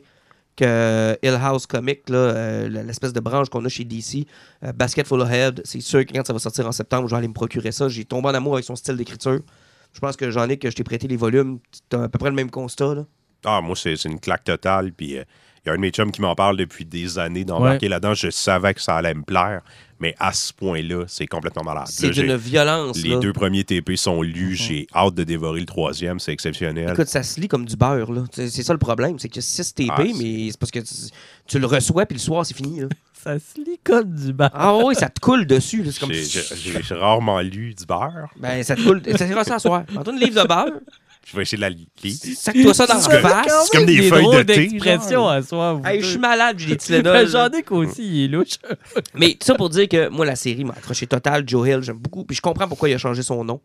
que Hill House Comic, euh, l'espèce de branche qu'on a chez DC, euh, Basket Full of Head, c'est sûr que quand ça va sortir en septembre, je vais aller me procurer ça. J'ai tombé en amour avec son style d'écriture. Je pense que j'en ai que je t'ai prêté les volumes. C'est à peu près le même constat. Là. Ah, moi, c'est c'est une claque totale. Puis euh, il y a un de mes chums qui m'en parle depuis des années d'embarquer là-dedans. Je savais que ça allait me plaire, mais à ce point-là, c'est complètement malade. C'est d'une violence. Les là. deux premiers TP sont lus. J'ai hâte de dévorer le troisième. C'est exceptionnel. Écoute, ça se lit comme du beurre. là. C'est ça le problème. C'est que 6 TP, Ah, mais c'est parce que tu, tu le reçois, puis le soir, c'est fini. là. [laughs] Ça se lit comme du bar. Ah oui, ça te coule dessus. comme... J'ai- j'ai rarement lu du beurre. Ben, ça te coule. Ça s'est à soir. Antoine, une livre de beurre. Je vais essayer de la lire. Sac-toi ça dans la face. C'est comme des feuilles de thé, d'expression à soi. Hey, je suis malade, j'ai [laughs] des Tylenol. Jean-Nic aussi, il est louche. [laughs] Mais tout ça pour dire que moi, la série m'a accroché total. Joe Hill, j'aime beaucoup. Puis je comprends pourquoi il a changé son nom.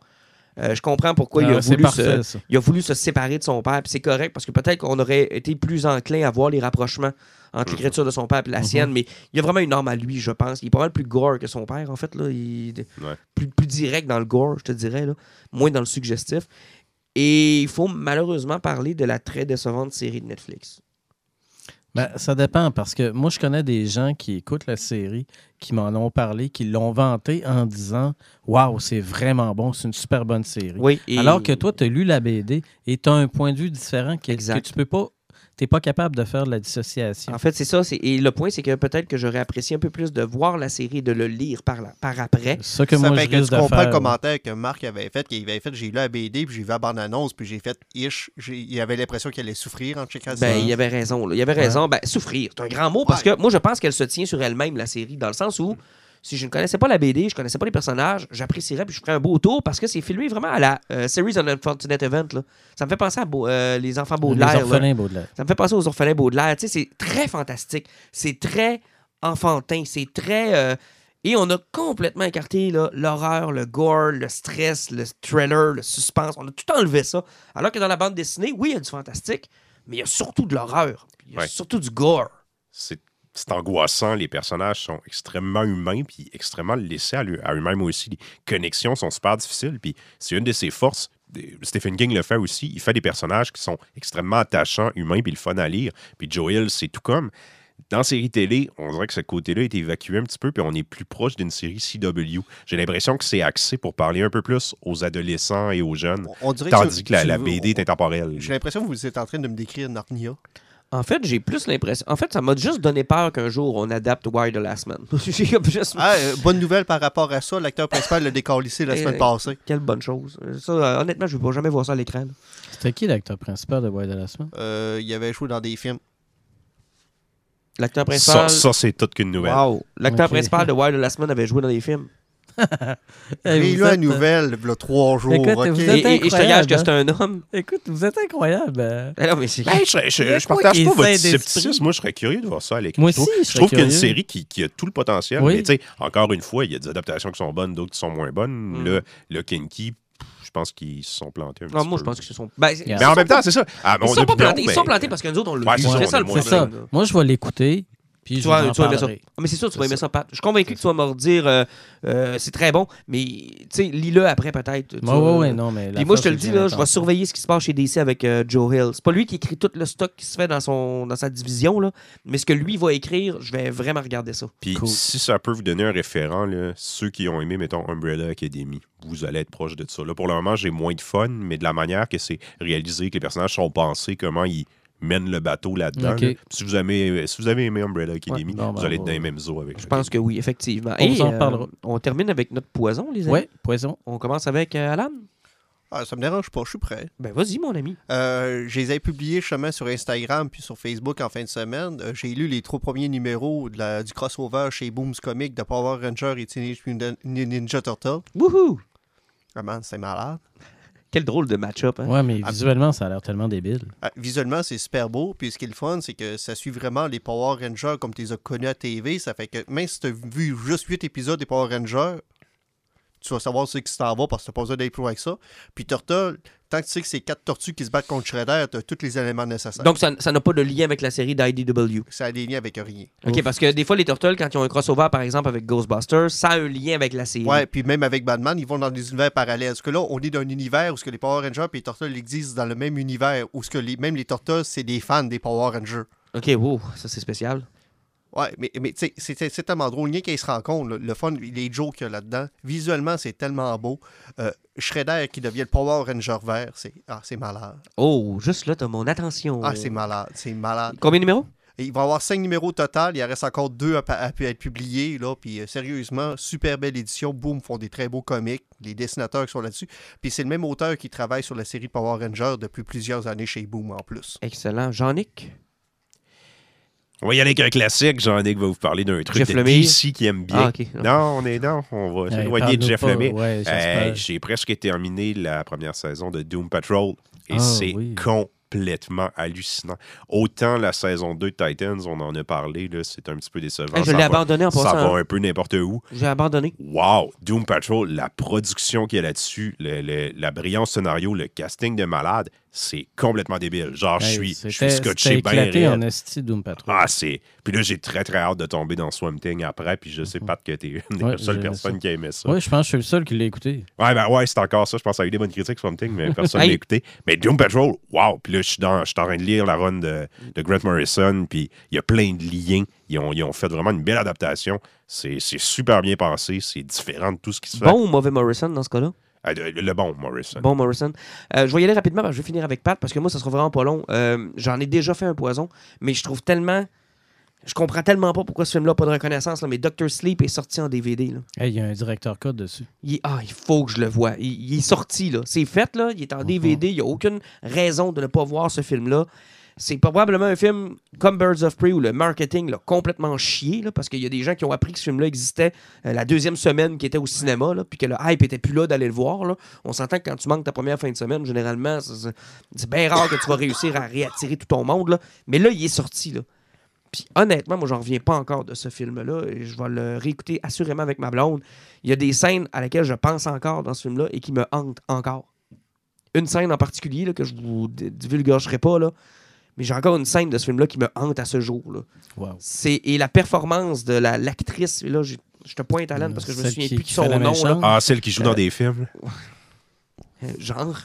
Euh, je comprends pourquoi il, a Ah, voulu parfait, se, il a voulu se séparer de son père. Puis c'est correct parce que peut-être qu'on aurait été plus enclin à voir les rapprochements entre l'écriture de son père et la sienne. Mais il y a vraiment une arme à lui, je pense. Il est pas mal plus gore que son père, en fait. Là. Il est Ouais. plus, plus direct dans le gore, je te dirais. Là. Moins dans le suggestif. Et il faut malheureusement parler de la très décevante série de Netflix. Ben, ça dépend parce que moi, je connais des gens qui écoutent la série, qui m'en ont parlé, qui l'ont vanté en disant Waouh, c'est vraiment bon, c'est une super bonne série. Oui, et- Alors que toi, tu as lu la BD et tu as un point de vue différent que, Exact. que tu peux pas. Tu n'es pas capable de faire de la dissociation. En fait, c'est ça. Et le point, c'est que peut-être que j'aurais apprécié un peu plus de voir la série et de le lire par, la- par après. Ça que ça moi, fait je que risque tu de comprends faire. le commentaire que Marc avait fait, qu'il avait fait, j'ai lu la BD, puis j'ai vu la bande-annonce, puis j'ai fait ish, il avait l'impression qu'il allait souffrir en checkant ça. Ben, il avait raison. là. Il avait raison. Ben, souffrir, c'est un grand mot parce Ouais. que moi, je pense qu'elle se tient sur elle-même, la série, dans le sens où si je ne connaissais pas la BD, je connaissais pas les personnages, j'apprécierais puis je ferais un beau tour parce que c'est filmé vraiment à la euh, Series on Unfortunate Event. Là. Ça me fait penser à Beau- euh, les enfants Les Baudelaire. là. orphelins Baudelaire. Ça me fait penser aux orphelins Baudelaire. Tu sais, c'est très fantastique. C'est très enfantin. C'est très. euh, Et on a complètement écarté là, l'horreur, le gore, le stress, le thriller, le suspense. On a tout enlevé ça. Alors que dans la bande dessinée, oui, il y a du fantastique, mais il y a surtout de l'horreur. Il y a Ouais. surtout du gore. c'est c'est angoissant. Les personnages sont extrêmement humains, puis extrêmement laissés à, à eux-mêmes aussi. Les connexions sont super difficiles, puis c'est une de ses forces. Stephen King le fait aussi. Il fait des personnages qui sont extrêmement attachants, humains, puis le fun à lire. Puis Joe Hill, c'est tout comme. Dans série télé, on dirait que ce côté-là est évacué un petit peu, puis on est plus proche d'une série CW. J'ai l'impression que c'est axé pour parler un peu plus aux adolescents et aux jeunes, On dirait tandis que la, tu- la BD est intemporelle. J'ai l'impression que vous êtes en train de me décrire Narnia. En fait, j'ai plus l'impression. En fait, ça m'a juste donné peur qu'un jour on adapte Wire the Last Man. [laughs] Juste- Ah, euh, bonne nouvelle par rapport à ça, l'acteur principal l'a décalissé la [laughs] semaine eh. passée. Quelle bonne chose. Euh, Ça, euh, honnêtement, je ne vais pas jamais voir ça à l'écran. C'était qui l'acteur principal de Wild de la semaine? Euh, il avait joué dans des films. L'acteur Ça, principal. ça c'est toute qu'une nouvelle. Wow. L'acteur principal de [laughs] Wire the Last Man avait joué dans des films. [laughs] Vous lu la êtes- nouvelle, il y a trois jours. Écoute, ok? vous Et, êtes et- et je te gage que c'est incroyable, un homme. Écoute, vous êtes incroyable. hein. Eh non, mais c'est. Ben, je, partage pas votre scepticisme. Moi, je serais curieux de voir ça à l'écran. Moi Je trouve- aussi, je Je serais trouve qu'il y a une série qui, qui a tout le potentiel. Oui. Mais tu sais, encore une fois, il y a des adaptations qui sont bonnes, d'autres qui sont moins bonnes. Mm. Le, le Kinky, je pense qu'ils se sont plantés un Non, petit moi, peu. je pense que ce sont. Ben, Yeah. Mais en même temps, c'est ça. Ah, Ils mon sont pas plantés. Ils sont plantés parce que nous autres, on Ouais, c'est ça, ça le problème. C'est ça. Moi, je vais l'écouter. Puis je ça. Ah, mais c'est sûr, tu vas aimer ça. ça, Pat. Je suis convaincu que tu vas me redire euh, euh, c'est très bon, mais tu sais, lis-le après peut-être. ouais, non, mais. Puis moi, je te le dis, là, je vais surveiller ce qui se passe chez DC avec euh, Joe Hill. C'est pas lui qui écrit tout le stock qui se fait dans, son, dans sa division, là, mais ce que lui va écrire, je vais vraiment regarder ça. Puis Cool. si ça peut vous donner un référent, là, ceux qui ont aimé, mettons, Umbrella Academy, vous allez être proche de ça. Là, pour le moment, j'ai moins de fun, mais de la manière que c'est réalisé, que les personnages sont pensés, comment ils mènent le bateau là-dedans. Là. Si, vous aimez, si vous avez aimé Umbrella Academy, Ouais, vous ben, allez être dans les mêmes eaux avec Je pense que oui, effectivement. On euh, on termine avec notre poison, les amis. Ouais, poison. On commence avec euh, Alan. Ah, ça me dérange pas, je suis prêt. Ben vas-y, mon ami. Euh, je les ai publiés justement sur Instagram puis sur Facebook en fin de semaine. Euh, J'ai lu les trois premiers numéros de la- du crossover chez Booms Comics de Power Ranger et Teenage Mutant Ninja Turtle. Wouhou! Ah man, c'est malade. Quel drôle de match-up. Hein? Ouais, mais Ah. visuellement, ça a l'air tellement débile. Ah, visuellement, c'est super beau. Puis ce qui est le fun, c'est que ça suit vraiment les Power Rangers comme tu les as connus à TV. Ça fait que même si tu as vu juste 8 épisodes des Power Rangers, tu vas savoir ce qui s'en va parce que tu pas besoin d'être plus loin que ça. Puis Turtle, tant que tu sais que c'est quatre tortues qui se battent contre Shredder, tu as tous les éléments nécessaires. Donc, ça ça n'a pas de lien avec la série d'IDW. ça a des liens avec rien. OK, parce que des fois, les Turtles, quand ils ont un crossover, par exemple, avec Ghostbusters, ça a un lien avec la série. Ouais, puis même avec Batman, ils vont dans des univers parallèles. Parce que là, on est dans un univers où ce que les Power Rangers et les Turtles existent dans le même univers, où ce que les, même les Turtles, c'est des fans des Power Rangers. OK, wow, ça c'est spécial. Ouais, mais, mais c'est c'est tellement drôle. Rien qu'ils se rencontrent, là, le fun, les jokes qu'il y a là-dedans. Visuellement, c'est tellement beau. Euh, Shredder qui devient le Power Ranger vert, c'est ah, c'est malade. Oh, juste là, t'as mon attention. Ah, c'est malade, c'est malade. Combien de numéros? Il va y avoir cinq numéros total. Il en reste encore deux à, à être publiés. Là. Puis euh, sérieusement, super belle édition. Boom, font des très beaux comics. Les dessinateurs qui sont là-dessus. Puis c'est le même auteur qui travaille sur la série Power Rangers depuis plusieurs années chez Boom en plus. Excellent. Jean-Nic? On va y aller avec un classique. Jean-Nic va vous parler d'un truc Jeff de Lemire? DC qui aime bien. Ah. Non, on est non, on va s'éloigner de Jeff. Lemire. Ouais. Hey, J'ai presque terminé la première saison de Doom Patrol et Ah, c'est oui. complètement hallucinant. Autant la saison 2 de Titans, on en a parlé, là, c'est un petit peu décevant. Hey, je ça l'ai abandonné en Ça passant. va hein. un peu n'importe où. J'ai abandonné. Wow! Doom Patrol, la production qu'il y a là-dessus, la brillance scénario, le casting de malade, c'est complètement débile. Genre, je Hey, suis je suis scotché bien éclaté en esti Doom Patrol. Ah, c'est. Puis là, j'ai très, très hâte de tomber dans Swamp Thing après. Puis je sais pas que t'es une des Ouais, seules personnes ça. qui a aimé ça. Oui, je pense que je suis le seul qui l'a écouté. Ouais, ben ouais, c'est encore ça. Je pense que ça a eu des bonnes critiques, Swamp Thing, mais personne [laughs] Hey. l'a écouté. Mais Doom Patrol, wow! Puis là, je suis dans- je suis en train de lire la run de, de Grant Morrison. Puis il y a plein de liens. Ils ont, ils ont fait vraiment une belle adaptation. C'est c'est super bien pensé. C'est différent de tout ce qui se fait. Bon ou mauvais Morrison dans ce cas-là? Ah, le, le bon Morrison. Bon Morrison. Euh, je vais y aller rapidement, parce que je vais finir avec Pat, parce que moi, ça sera vraiment pas long. Euh, J'en ai déjà fait un poison, mais je trouve tellement. Je comprends tellement pas pourquoi ce film-là n'a pas de reconnaissance, là, mais Doctor Sleep est sorti en DVD. Hey, Il y a un directeur code dessus. Il, est- ah, il faut que je le voie. Il, il est sorti, là. C'est fait, là. Il est en DVD. Il n'y a aucune raison de ne pas voir ce film-là. C'est probablement un film comme Birds of Prey où le marketing l'a complètement chié, là, parce qu'il y a des gens qui ont appris que ce film-là existait euh, la deuxième semaine qui était au cinéma, là, puis que le hype était plus là d'aller le voir. Là. On s'entend que quand tu manques ta première fin de semaine, généralement, c'est- bien rare que tu vas réussir à réattirer tout ton monde. Là. Mais là, il est sorti. Là. Puis honnêtement, moi, j'en reviens pas encore de ce film-là. Et je vais le réécouter assurément avec ma blonde. Il y a des scènes à laquelle je pense encore dans ce film-là et qui me hantent encore. Une scène en particulier là, que je vous divulguerai pas, là. Mais j'ai encore une scène de ce film-là qui me hante à ce jour. Là. Wow. C'est, et la performance de la, l'actrice, là, j'ai- je te pointe à l'âne parce que je me Celle souviens qui- plus de qui son la nom. méchante? Là. Ah, celle qui joue dans Euh, des films. Euh, [laughs] Genre.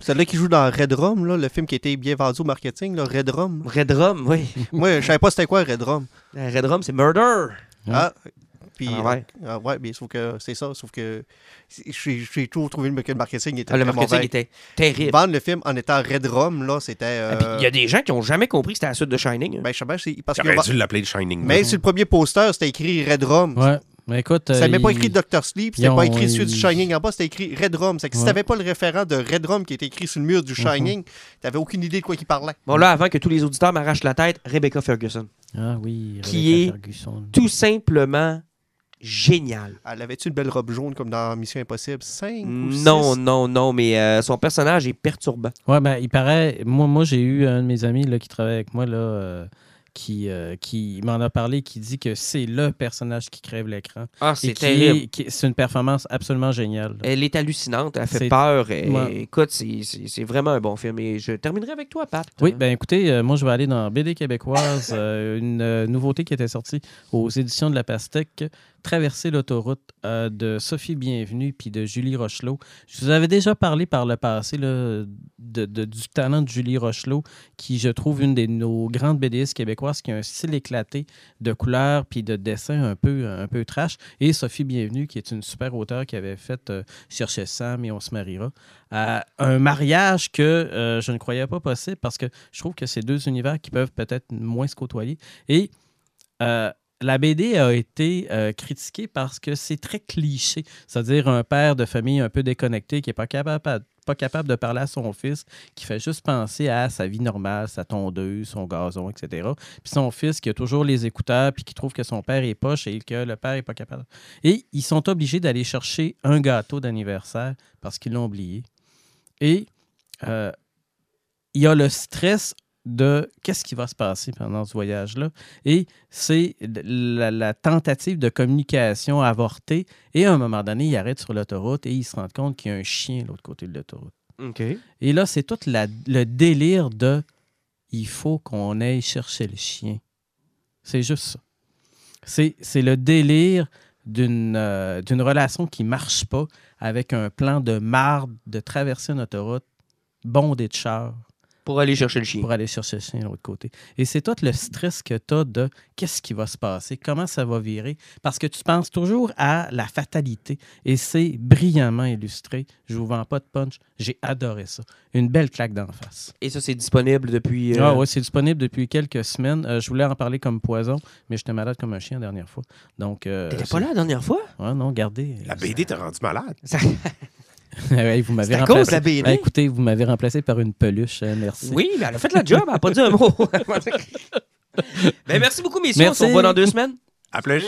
Celle-là qui joue dans Red Rum, là, le film qui a été bien vendu au marketing, là, Red Rum. Red Rum, oui. Moi, je savais pas c'était quoi Red Rum. Euh, Red Rum, c'est Murder. Ah, puis, l'envers. ah, ouais, mais sauf que c'est ça, sauf que j'ai toujours trouvé que le marketing était Ah, le marketing mauvais. était terrible. Vendre le film en étant Red Rum, là, c'était... Ah, puis euh, Il y a des gens qui ont jamais compris que c'était la suite de Shining. hein. ben, je sais pas, c'est parce que... dû l'appeler Shining. Mais sur le premier poster, c'était écrit Red Rum. Ouais. Mais écoute. C'était euh, même pas écrit Dr. Sleep, c'était pas écrit celui du Shining en bas, c'était écrit Red Rum. C'est que si Ouais. t'avais pas le référent de Red Rum qui était écrit sur le mur du Shining, t'avais aucune idée de quoi il parlait. Bon, là, avant que tous les auditeurs m'arrachent la tête, Rebecca Ferguson. Ah oui. Qui Rebecca Ferguson. Tout simplement génial. Elle avait-tu une belle robe jaune comme dans Mission Impossible 5 ou Non, non, non, mais euh, son personnage est perturbant. Ouais, ben, il paraît. Moi, moi j'ai eu un de mes amis là, qui travaille avec moi, là, euh, qui, euh, qui m'en a parlé, qui dit que c'est le personnage qui crève l'écran. Ah, c'est terrible. C'est une performance absolument géniale. Elle est hallucinante, elle fait peur. et- Ouais. Écoute, c'est- vraiment un bon film. Et je terminerai avec toi, Pat. Oui, ben écoutez, euh, moi je vais aller dans BD québécoise, euh, une nouveauté qui était sortie aux éditions de la Pastèque, Traverser l'autoroute de Sophie Bienvenue puis de Julie Rochelot. Je vous avais déjà parlé par le passé là, de, de- du talent de Julie Rochelot, qui je trouve une de nos grandes BDistes québécoises qui a un style éclaté de couleurs puis de dessins un peu, un peu trash. Et Sophie Bienvenue, qui est une super auteure qui avait fait euh, Chercher Sam et On se mariera. Un mariage que euh, je ne croyais pas possible parce que je trouve que c'est deux univers qui peuvent peut-être moins se côtoyer. Et euh, la BD a été euh, critiquée parce que c'est très cliché. C'est-à-dire un père de famille un peu déconnecté qui n'est pas capable, de parler à son fils, qui fait juste penser à sa vie normale, sa tondeuse, son gazon, etc. Puis son fils qui a toujours les écouteurs, puis qui trouve que son père est poche et que le père n'est pas capable. Et ils sont obligés d'aller chercher un gâteau d'anniversaire parce qu'ils l'ont oublié. Et euh, il y a le stress de qu'est-ce qui va se passer pendant ce voyage-là. Et c'est la, la tentative de communication avortée. Et à un moment donné, il arrête sur l'autoroute et il se rend compte qu'il y a un chien de l'autre côté de l'autoroute. Et là, c'est tout la- le délire de il faut qu'on aille chercher le chien. C'est juste ça. C'est le délire d'une euh, relation qui marche pas avec un plan de marde de traverser une autoroute bondée de chars Pour aller chercher le chien. pour aller chercher le chien de l'autre côté. Et c'est tout le stress que tu as de qu'est-ce qui va se passer, comment ça va virer, parce que tu penses toujours à la fatalité. Et c'est brillamment illustré. Je vous vends pas de punch. J'ai adoré ça. Une belle claque d'en face. Et ça, c'est disponible depuis. euh, Ah ouais, c'est disponible depuis quelques semaines. Euh, je voulais en parler comme poison, mais j'étais malade comme un chien la dernière fois. Donc, euh, T'étais pas là la dernière fois? Ouais, non, gardez. La BD t'a rendu malade. [laughs] [laughs] Ouais, vous m'avez cause remplacé. de la BD? Écoutez, vous m'avez remplacé par une peluche. euh, merci. Oui, mais elle a fait la job, elle n'a pas dit un mot. [laughs] [laughs] ben, merci beaucoup, messieurs. Merci. On se revoit dans deux semaines. À plus.